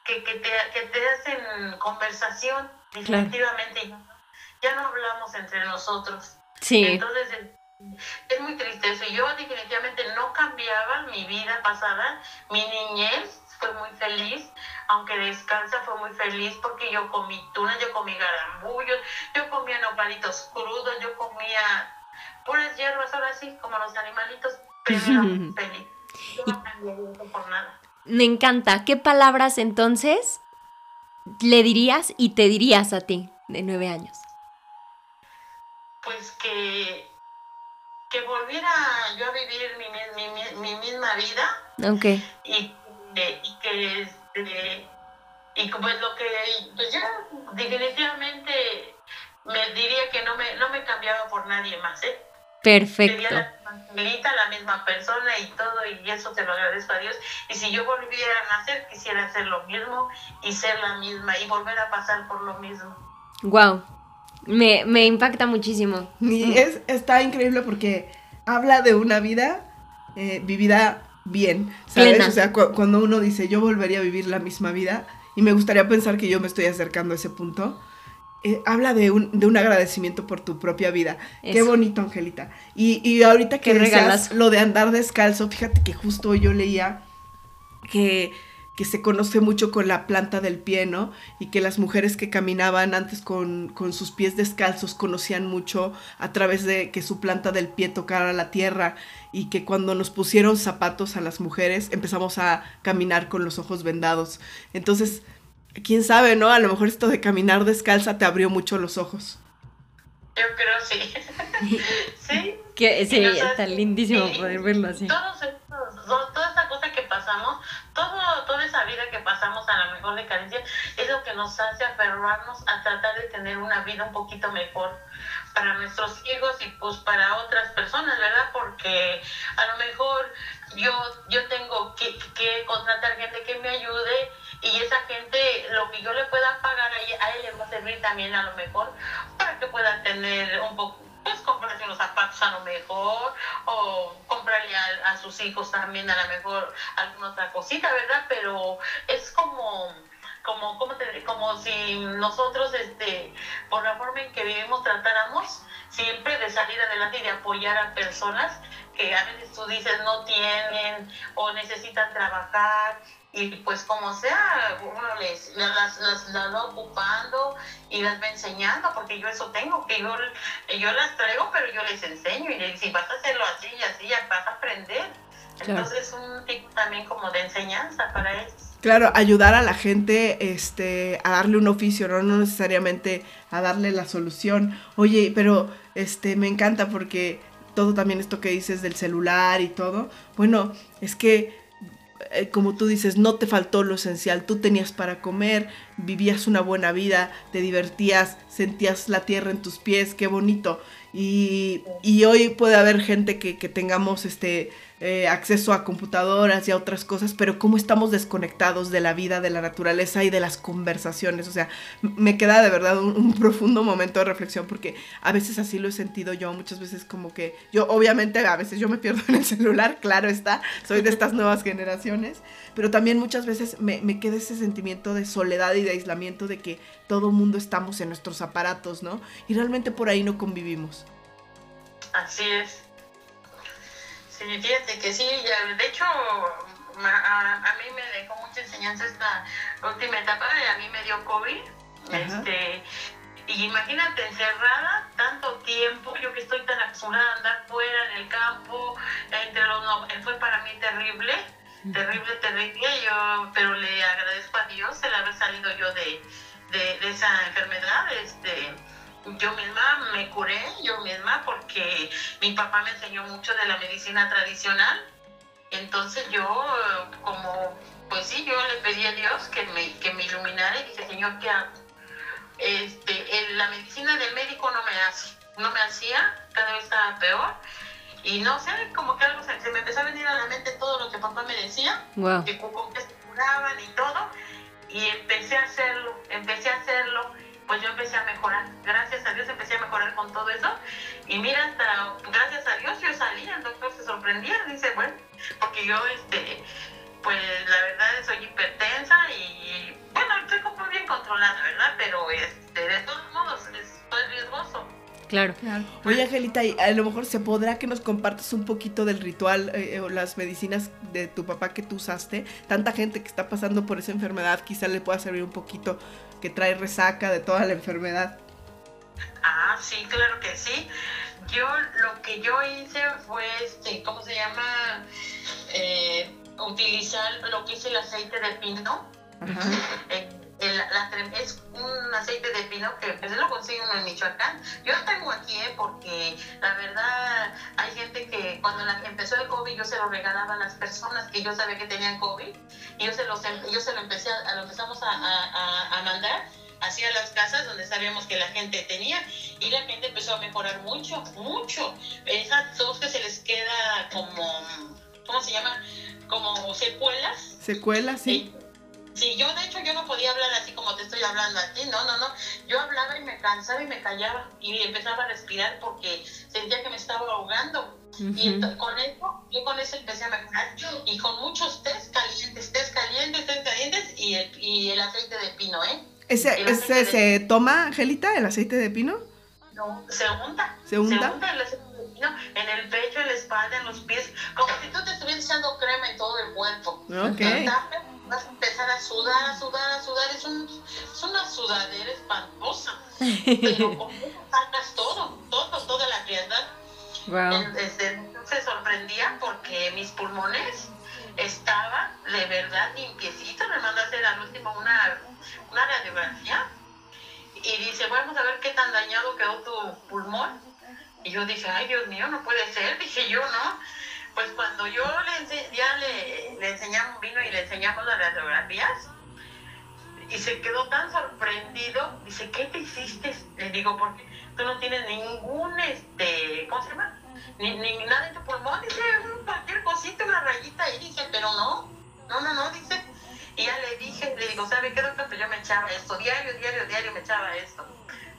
que, que, te, que te hacen conversación, definitivamente. Ya no hablamos entre nosotros. Sí. Entonces, es muy triste eso. Yo definitivamente no cambiaba mi vida pasada, mi niñez fue muy feliz, aunque descansa fue muy feliz porque yo comí tuna, yo comí garambullos, yo comía nopalitos crudos, yo comía puras hierbas, ahora sí, como los animalitos, pero feliz. no por nada. Me encanta. ¿Qué palabras entonces le dirías y te dirías a ti de nueve años? Pues que, que volviera yo a vivir mi, mi, mi, misma vida. Ok. Y y que este, y pues lo que pues ya definitivamente me diría que no me no me cambiaba por nadie más eh perfecto Sería la, misma persona y todo y eso te lo agradezco a Dios. Y si yo volviera a nacer quisiera hacer lo mismo y ser la misma y volver a pasar por lo mismo. Wow me, me impacta muchísimo. Y es está increíble porque habla de una vida eh, vivida bien, ¿sabes? O sea, cuando uno dice, yo volvería a vivir la misma vida, y me gustaría pensar que yo me estoy acercando a ese punto, eh, habla de un, de un agradecimiento por tu propia vida. Qué bonito, Angelita. Y, y ahorita que decías lo de andar descalzo, fíjate que justo yo leía que que se conoce mucho con la planta del pie, ¿no? Y que las mujeres que caminaban antes con, con, sus pies descalzos conocían mucho a través de que su planta del pie tocara la tierra y que cuando nos pusieron zapatos a las mujeres empezamos a caminar con los ojos vendados. Entonces, quién sabe, ¿no? A lo mejor esto de caminar descalza te abrió mucho los ojos. Yo creo sí. sí. Que, sí, está lindísimo poder verlo así. Todos estos, toda esta cosa que pasamos, todo, toda esa vida que pasamos a la mejor de carencia es lo que nos hace aferrarnos a tratar de tener una vida un poquito mejor para nuestros hijos y pues para otras personas, ¿verdad? Porque a lo mejor yo, yo tengo que, que contratar gente que me ayude y esa gente, lo que yo le pueda pagar a, a él le va a servir también a lo mejor para que pueda tener un poco pues comprarse unos zapatos a lo mejor o comprarle a, sus hijos también a lo mejor alguna otra cosita, ¿verdad? Pero es como como como, como si nosotros este por la forma en que vivimos tratáramos siempre de salir adelante y de apoyar a personas que a veces tú dices no tienen o necesitan trabajar y pues como sea, uno les, las, las, las, va ocupando y las va enseñando, porque yo eso tengo, que yo, yo las traigo, pero yo les enseño y les, si vas a hacerlo así y así, ya vas a aprender. Entonces es un tipo también como de enseñanza para ellos. Claro, ayudar a la gente este, a darle un oficio, ¿no? no necesariamente a darle la solución. Oye, pero este, me encanta porque todo también esto que dices del celular y todo, bueno, es que eh, como tú dices, no te faltó lo esencial, tú tenías para comer, vivías una buena vida, te divertías, sentías la tierra en tus pies, qué bonito. Y, hoy puede haber gente que, que tengamos este eh, acceso a computadoras y a otras cosas, pero cómo estamos desconectados de la vida, de la naturaleza y de las conversaciones. O sea, me queda de verdad un, profundo momento de reflexión porque a veces así lo he sentido yo, muchas veces como que yo, obviamente, a veces yo me pierdo en el celular, claro está, soy de estas nuevas generaciones, pero también muchas veces me, me queda ese sentimiento de soledad y de aislamiento de que todo mundo estamos en nuestros aparatos, ¿no? Y realmente por ahí no convivimos. Así es. Sí, fíjate que sí, de hecho a, mí me dejó mucha enseñanza esta última etapa, a mí me dio COVID, este, y imagínate encerrada tanto tiempo, yo que estoy tan acostumbrada a andar fuera en el campo, entre los no, fue para mí terrible, terrible, terrible, yo, pero le agradezco a Dios el haber salido yo de, de, de esa enfermedad, este yo misma me curé, yo misma, porque mi papá me enseñó mucho de la medicina tradicional. Entonces yo, como, pues sí, yo le pedí a Dios que me, que me iluminara y dije, Señor, ¿qué hago? Este, la medicina del médico no me hace, no me hacía, cada vez estaba peor. Y no sé, como que algo se, me empezó a venir a la mente todo lo que papá me decía, que con que se curaban y todo. Y empecé a hacerlo, empecé a hacerlo pues yo empecé a mejorar. Gracias a Dios empecé a mejorar con todo eso. Y mira, hasta gracias a Dios yo salí, el doctor se sorprendía, dice, bueno, porque yo, este, pues la verdad soy hipertensa y, bueno, estoy como bien controlada, ¿verdad? Pero este, de todos modos, estoy riesgoso. Claro. claro. Oye, Angelita, a lo mejor se podrá que nos compartas un poquito del ritual eh, o las medicinas de tu papá que tú usaste. Tanta gente que está pasando por esa enfermedad, quizá le pueda servir un poquito que trae resaca de toda la enfermedad. Ah, sí, claro que sí. Yo lo que yo hice fue, este, ¿cómo se llama? Eh, utilizar lo que es el aceite de pino. Eh, es un aceite de pino que pues, lo consigue uno en Michoacán. Yo lo tengo aquí ¿eh? porque la verdad hay gente que cuando empezó el COVID yo se lo regalaba a las personas que yo sabía que tenían COVID y yo se, los, em, yo se lo, empecé a, lo empezamos a, a, mandar hacia las casas donde sabíamos que la gente tenía y la gente empezó a mejorar mucho, mucho. Esas dos que se les queda como, ¿cómo se llama? Como secuelas. Secuelas, sí. Sí, yo de hecho yo no podía hablar así como te estoy hablando a ti, no, no, no. Yo hablaba y me cansaba y me callaba y empezaba a respirar porque sentía que me estaba ahogando. Y con eso, yo con eso empecé a mejorar. Y con muchos test calientes, test calientes, test calientes y el, y el aceite de pino, ¿eh? ¿Ese, ese se toma, Angelita, el aceite de pino? No, se unta. ¿Se unta? Se unta el aceite de pino en el pecho, en la espalda, en los pies, como si tú te estuvieras echando crema en todo el cuerpo. Ok. Vas a empezar a sudar, a sudar, a sudar. Es, un, es una sudadera espantosa. Pero con eso sacas todo, todo, toda la frialdad. Wow. Este, se sorprendía porque mis pulmones estaban de verdad limpiecitos. Me mandó a hacer al último una, una radiografía y dice, vamos a ver qué tan dañado quedó tu pulmón. Y yo dije, ay Dios mío, no puede ser. Dije yo, ¿no? Pues cuando yo le, ya le, le enseñamos, vino y le enseñamos las radiografías, y se quedó tan sorprendido, dice, ¿qué te hiciste? Le digo, porque tú no tienes ningún, este, ¿cómo se llama? Ni, nada en tu pulmón, dice, cualquier cosita, una rayita ahí, dice, pero no, no, no, no, dice. Y ya le dije, le digo, ¿sabe qué, doctor? Pues yo me echaba esto, diario, diario, diario me echaba esto.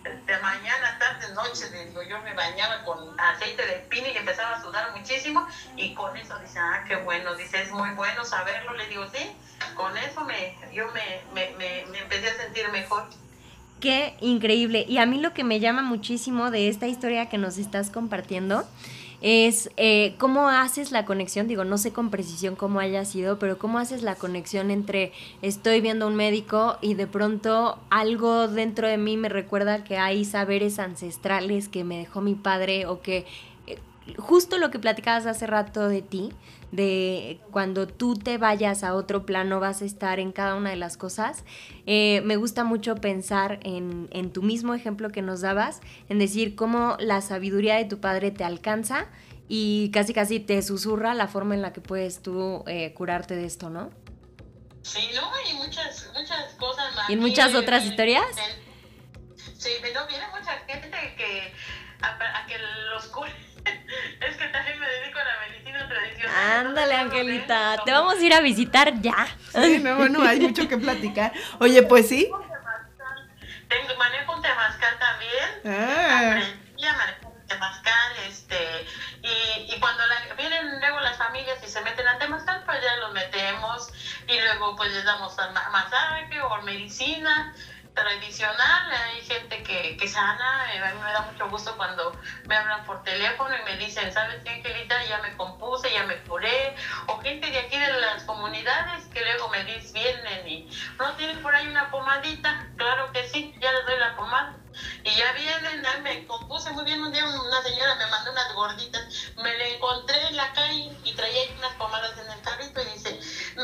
De mañana, tarde, noche, digo, yo me bañaba con aceite de pino y empezaba a sudar muchísimo. Y con eso dice, ah, qué bueno, dice, es muy bueno saberlo. Le digo, sí, con eso me, yo me, me, me, me empecé a sentir mejor. Qué increíble. Y a mí lo que me llama muchísimo de esta historia que nos estás compartiendo es eh, cómo haces la conexión, digo, no sé con precisión cómo haya sido, pero cómo haces la conexión entre estoy viendo a un médico y de pronto algo dentro de mí me recuerda que hay saberes ancestrales que me dejó mi padre o que eh, justo lo que platicabas hace rato de ti, de cuando tú te vayas a otro plano vas a estar en cada una de las cosas. Eh, me gusta mucho pensar en, en tu mismo ejemplo que nos dabas, en decir cómo la sabiduría de tu padre te alcanza y casi casi te susurra la forma en la que puedes tú eh, curarte de esto, ¿no? Sí, no, y muchas, muchas cosas más. ¿Y en muchas otras historias? Sí, pero viene mucha gente que a, a que los cure. es que también me dedico a la medicina tradicional. Ándale, entonces, Angelita, te vamos a ir a visitar ya. Sí, no, bueno, hay mucho que platicar. Oye, pues sí. Tengo, manejo un temazcal también. Ah, Aprendí a manejar un temazcal, este, y, y cuando la- vienen luego las familias y se meten a temazcal, pues ya los metemos y luego pues les damos ma- masaje o medicina tradicional. Hay gente que, que sana, eh, a mí me da mucho gusto cuando me hablan por teléfono y me dicen, ¿sabes qué, Angelita? Ya me compuse, ya me curé. O gente de aquí de las comunidades que luego me dicen, vienen y, ¿no tienes por ahí una pomadita? Claro que sí, ya les doy la pomada. Y ya vienen, ay, me compuse muy bien. Un día una señora me mandó unas gorditas. Me la encontré en la calle y traía unas pomadas en el carrito y dice,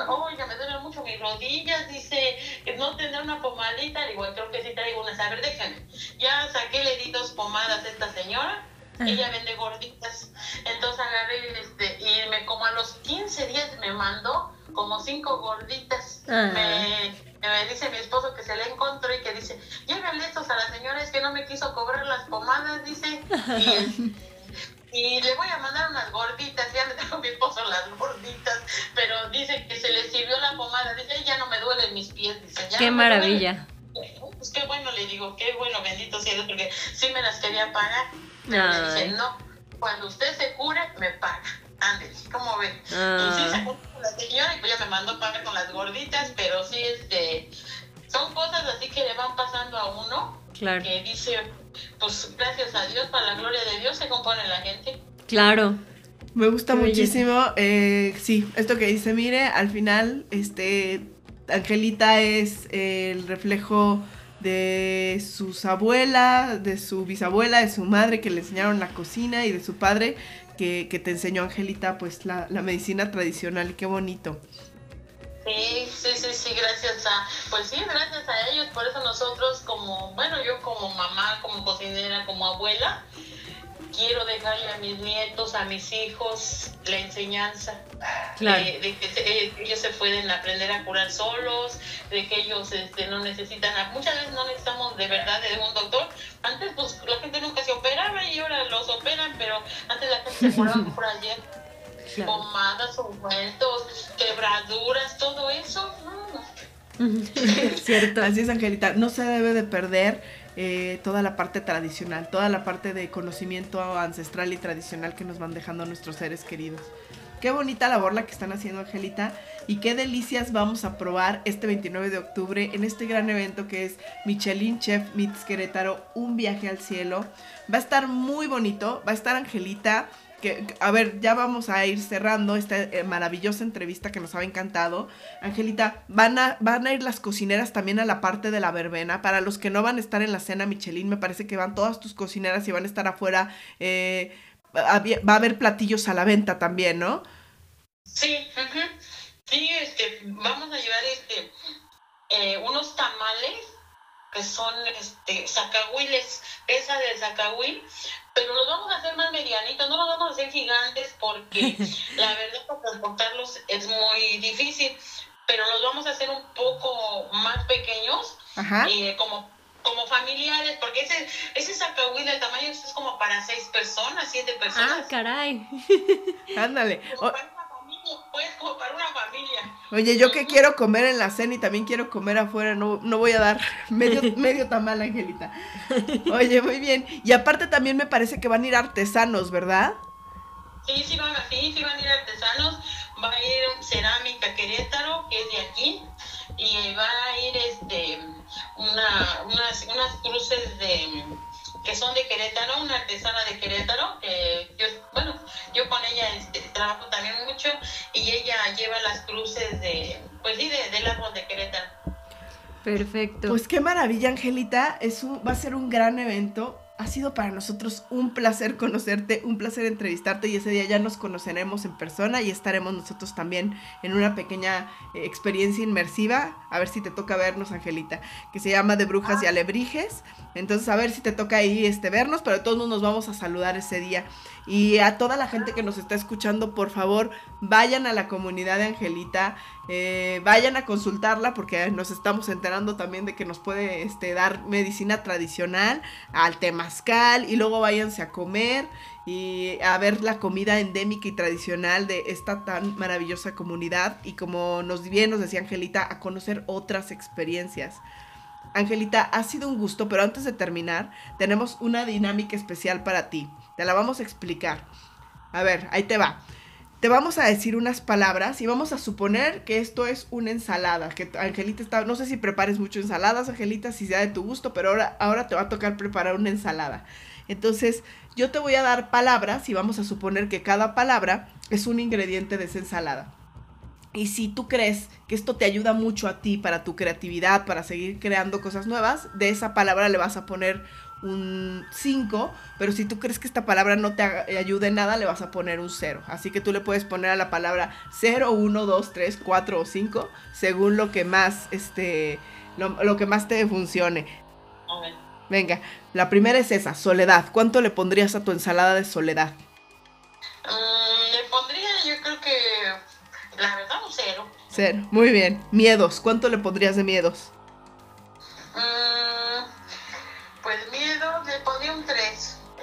oiga, me duelen mucho mis rodillas. Dice, no tendrá una pomadita. Le digo, creo que sí traigo unas. A ver, déjame. Ya saqué, le di dos pomadas a esta señora. Ella vende gorditas. Entonces agarré este, y me, como a los 15 días me mandó como cinco gorditas. Ah. Me, me dice mi esposo que se le encontró y que dice, llévele estos a la señora, es que no me quiso cobrar las pomadas, dice. Y, este, y le voy a mandar unas gorditas, ya le tengo a mi esposo las gorditas, pero dice que se le sirvió la pomada, dice, "Ay, ya no me duelen mis pies, dice, ya Qué no me duelen". maravilla. Pues qué bueno, le digo, qué bueno, bendito sea Dios, porque sí me las quería pagar. Pero me dice, no, cuando usted se cure, me paga. Ándale, ¿cómo ve? Y sí, se curó con la señora y pues ya me mandó pagar con las gorditas, pero sí, este, son cosas así que le van pasando a uno, Claro, que dice, pues gracias a Dios, para la gloria de Dios se compone la gente. claro. me gusta Qué muchísimo. eh, sí, esto que dice, mire, al final, este, Angelita es el reflejo de sus abuelas, de su bisabuela, de su madre que le enseñaron la cocina y de su padre que, que te enseñó Angelita pues la, la medicina tradicional y qué bonito. Sí, sí, sí, sí, gracias a, pues sí, gracias a ellos, por eso nosotros como, bueno, yo como mamá, como cocinera, como abuela, quiero dejarle a mis nietos, a mis hijos, la enseñanza Claro. de, de que se- eh, ellos se pueden aprender a curar solos, de que ellos este, no necesitan, muchas veces no necesitamos de verdad de un doctor. Antes pues la gente nunca se operaba y ahora los operan, pero antes la gente se curaba por ayer. Claro. Pomadas, ungüentos, quebraduras, todo eso. no. Cierto. Así es, Angelita. No se debe de perder eh, toda la parte tradicional, toda la parte de conocimiento ancestral y tradicional que nos van dejando nuestros seres queridos. Qué bonita labor la que están haciendo, Angelita. Y qué delicias vamos a probar este 29 de octubre en este gran evento que es Michelin Chef Meets Querétaro, un viaje al cielo. Va a estar muy bonito, va a estar Angelita. Que, a ver, ya vamos a ir cerrando esta eh, maravillosa entrevista que nos ha encantado. Angelita, van a, van a ir las cocineras también a la parte de la verbena. Para los que no van a estar en la cena Michelin, me parece que van todas tus cocineras y van a estar afuera. Eh, va a haber platillos a la venta también, ¿no? Sí, sí, este, vamos a llevar este, eh, unos tamales que son este, zacahuiles, esa del zacahuil, pero los vamos a hacer más medianitos, no los vamos a hacer gigantes porque la verdad para transportarlos es muy difícil, pero los vamos a hacer un poco más pequeños, y eh, como como familiares, porque ese, ese sacahuil, el tamaño es como para seis personas, siete personas. Ah, caray. Ándale. Pues, como para una familia. Oye, yo que quiero comer en la cena y también quiero comer afuera, no, no voy a dar medio, medio tamal, Angelita. Oye, muy bien. Y aparte también me parece que van a ir artesanos, ¿verdad? Sí, sí van, sí, sí van a ir artesanos. Va a ir Cerámica Querétaro, que es de aquí, y va a ir este una, unas, unas cruces de que son de Querétaro, una artesana de Querétaro, yo, bueno, yo con ella este, trabajo también mucho y ella lleva las cruces de, pues sí, de, del árbol de Querétaro. Perfecto. Pues qué maravilla, Angelita, es va a ser un gran evento ha sido para nosotros un placer conocerte, un placer entrevistarte y ese día ya nos conoceremos en persona y estaremos nosotros también en una pequeña eh, experiencia inmersiva. A ver si te toca vernos, Angelita, que se llama De Brujas y Alebrijes. Entonces, a ver si te toca ahí este, vernos, pero todos nos vamos a saludar ese día. Y a toda la gente que nos está escuchando, por favor, vayan a la comunidad de Angelita, eh, vayan a consultarla porque nos estamos enterando también de que nos puede este, dar medicina tradicional al temazcal y luego váyanse a comer y a ver la comida endémica y tradicional de esta tan maravillosa comunidad y como nos bien nos decía Angelita, a conocer otras experiencias. Angelita, ha sido un gusto, pero antes de terminar, tenemos una dinámica especial para ti. Te la vamos a explicar. A ver, ahí te va. Te vamos a decir unas palabras y vamos a suponer que esto es una ensalada. Que Angelita está. No sé si prepares mucho ensaladas, Angelita, si sea de tu gusto, pero ahora, ahora te va a tocar preparar una ensalada. Entonces, yo te voy a dar palabras y vamos a suponer que cada palabra es un ingrediente de esa ensalada. Y si tú crees que esto te ayuda mucho a ti para tu creatividad, para seguir creando cosas nuevas, de esa palabra le vas a poner un 5, pero si tú crees que esta palabra no te ayude en nada, le vas a poner un 0. Así que tú le puedes poner a la palabra 0, 1, 2, 3, 4 o 5, según lo que más, este, lo, que más te funcione. Venga, la primera es esa, soledad. ¿Cuánto le pondrías a tu ensalada de soledad? Mm, le pondría, yo creo que, la verdad, un 0. 0, muy bien. Miedos, ¿cuánto le pondrías de miedos?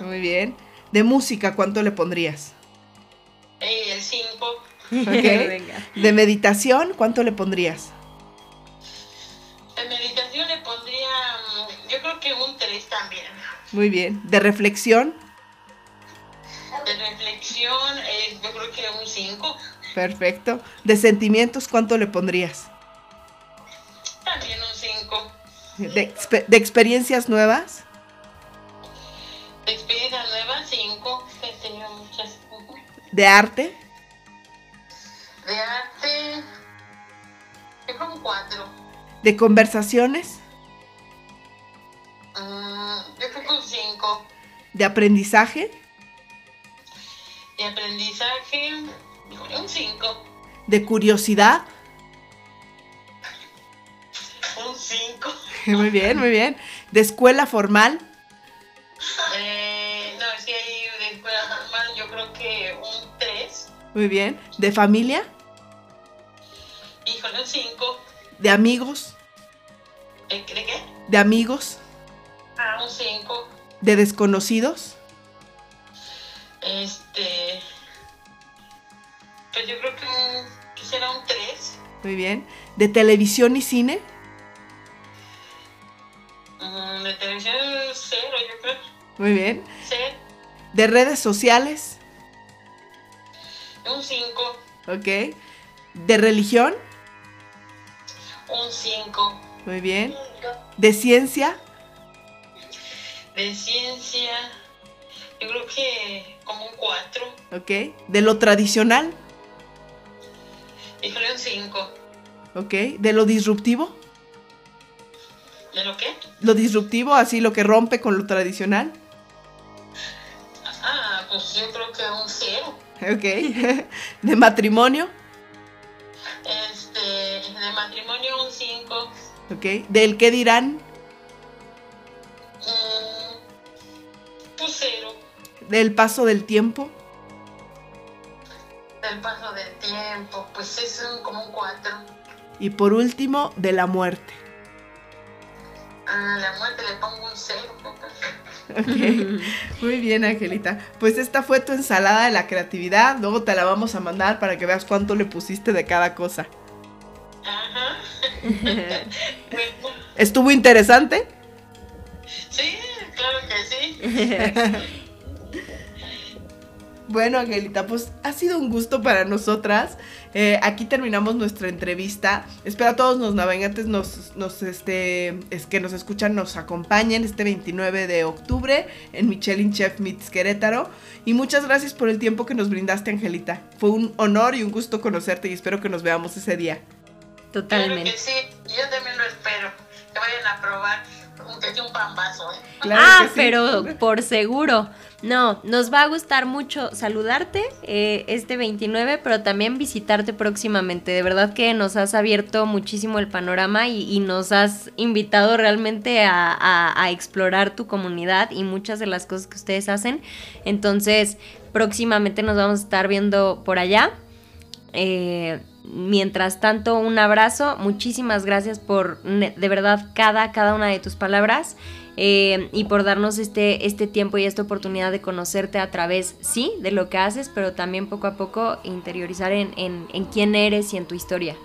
Muy bien. De música, ¿cuánto le pondrías? Eh, el 5. De meditación, ¿cuánto le pondrías? De meditación le pondría, mm, yo creo que un 3 también. Muy bien. ¿De reflexión? De reflexión, eh, yo creo que un 5. Perfecto. ¿De sentimientos, cuánto le pondrías? También un 5. ¿De, ¿De experiencias nuevas? Experiencia nueva, cinco. He tenido muchas. ¿De arte? De arte. Es un cuatro. ¿De conversaciones? Mm, yo creo que un cinco. ¿De aprendizaje? De aprendizaje, un cinco. ¿De curiosidad? Un cinco. muy bien, muy bien. ¿De escuela formal? Eh, no, si hay de escuela normal, yo creo que un 3. Muy bien. ¿De familia? Híjole, un 5. ¿De amigos? ¿De, qué? ¿De amigos? Ah, un 5. ¿De desconocidos? Este. Pues yo creo que, un, que será un 3. Muy bien. ¿De televisión y cine? Mm, de televisión, cero, yo creo. Muy bien. Sí. ¿De redes sociales? Un 5. Ok. ¿De religión? Un 5. Muy bien. ¿De ciencia? De ciencia, yo creo que como un 4. Ok. ¿De lo tradicional? Híjole, un 5. Ok. ¿De lo disruptivo? ¿De lo qué? Lo disruptivo, así lo que rompe con lo tradicional. Ah, pues yo creo que un 0. Ok. ¿De matrimonio? Este, de matrimonio un 5. Ok. ¿Del qué dirán? Mm, pues 0. ¿Del paso del tiempo? Del paso del tiempo, pues es un, como un 4. Y por último, de la muerte. A la muerte le pongo un 0. Ok. Muy bien, Angelita. Pues esta fue tu ensalada de la creatividad. Luego te la vamos a mandar para que veas cuánto le pusiste de cada cosa. Ajá. Bueno, ¿Estuvo interesante? sí, claro que sí. Bueno, Angelita, pues ha sido un gusto para nosotras. Eh, aquí terminamos nuestra entrevista. Espero a todos los navegantes nos, nos, este, es que nos escuchan, nos acompañen este 29 de octubre en Michelin Chef Meets Querétaro. Y muchas gracias por el tiempo que nos brindaste, Angelita. Fue un honor y un gusto conocerte y espero que nos veamos ese día. Claro Totalmente. que sí, yo también lo espero. Que vayan a probar un pambazo, ¿eh? Claro ah, sí. pero por seguro. No, nos va a gustar mucho saludarte eh, este 29, pero también visitarte próximamente. De verdad que nos has abierto muchísimo el panorama y, y nos has invitado realmente a, a- a explorar tu comunidad y muchas de las cosas que ustedes hacen. Entonces, próximamente nos vamos a estar viendo por allá. Eh, mientras tanto, un abrazo. Muchísimas gracias por de verdad cada, cada una de tus palabras eh, y por darnos este, este tiempo y esta oportunidad de conocerte a través, sí, de lo que haces, pero también poco a poco interiorizar en, en, en quién eres y en tu historia.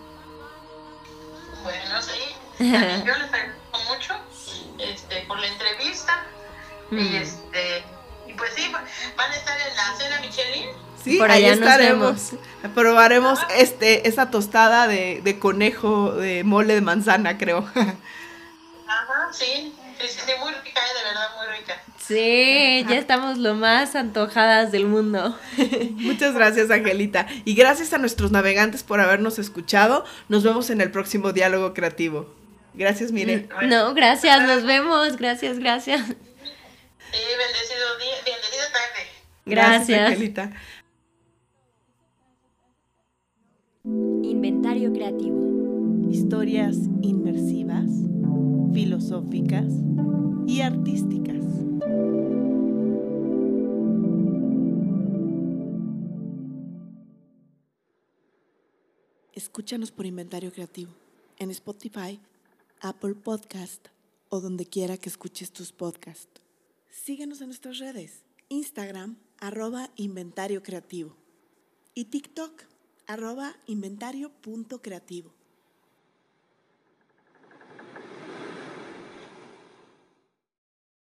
Bueno, sí. Yo les agradezco mucho este, por la entrevista. Mm. Y este. Y pues sí, va- van a estar en la cena Michelin. Sí, Por ahí allá nos estaremos. Probaremos este, esa tostada de, de conejo de mole de manzana, creo. Ajá, sí. Sí, muy rica, eh, de verdad, muy rica. Sí, ya estamos lo más antojadas del mundo. Muchas gracias, Angelita. Y gracias a nuestros navegantes por habernos escuchado. Nos vemos en el próximo diálogo creativo. Gracias, Mire. No, gracias, nos vemos. Gracias, gracias. Sí, bendecido día, bendecido tarde. Gracias. Angelita. Inventario creativo. Historias inmersivas, filosóficas y artísticas. Escúchanos por Inventario Creativo en Spotify, Apple Podcast o donde quiera que escuches tus podcasts. Síguenos en nuestras redes, Instagram, arroba Inventario Creativo y TikTok, arroba inventario.creativo.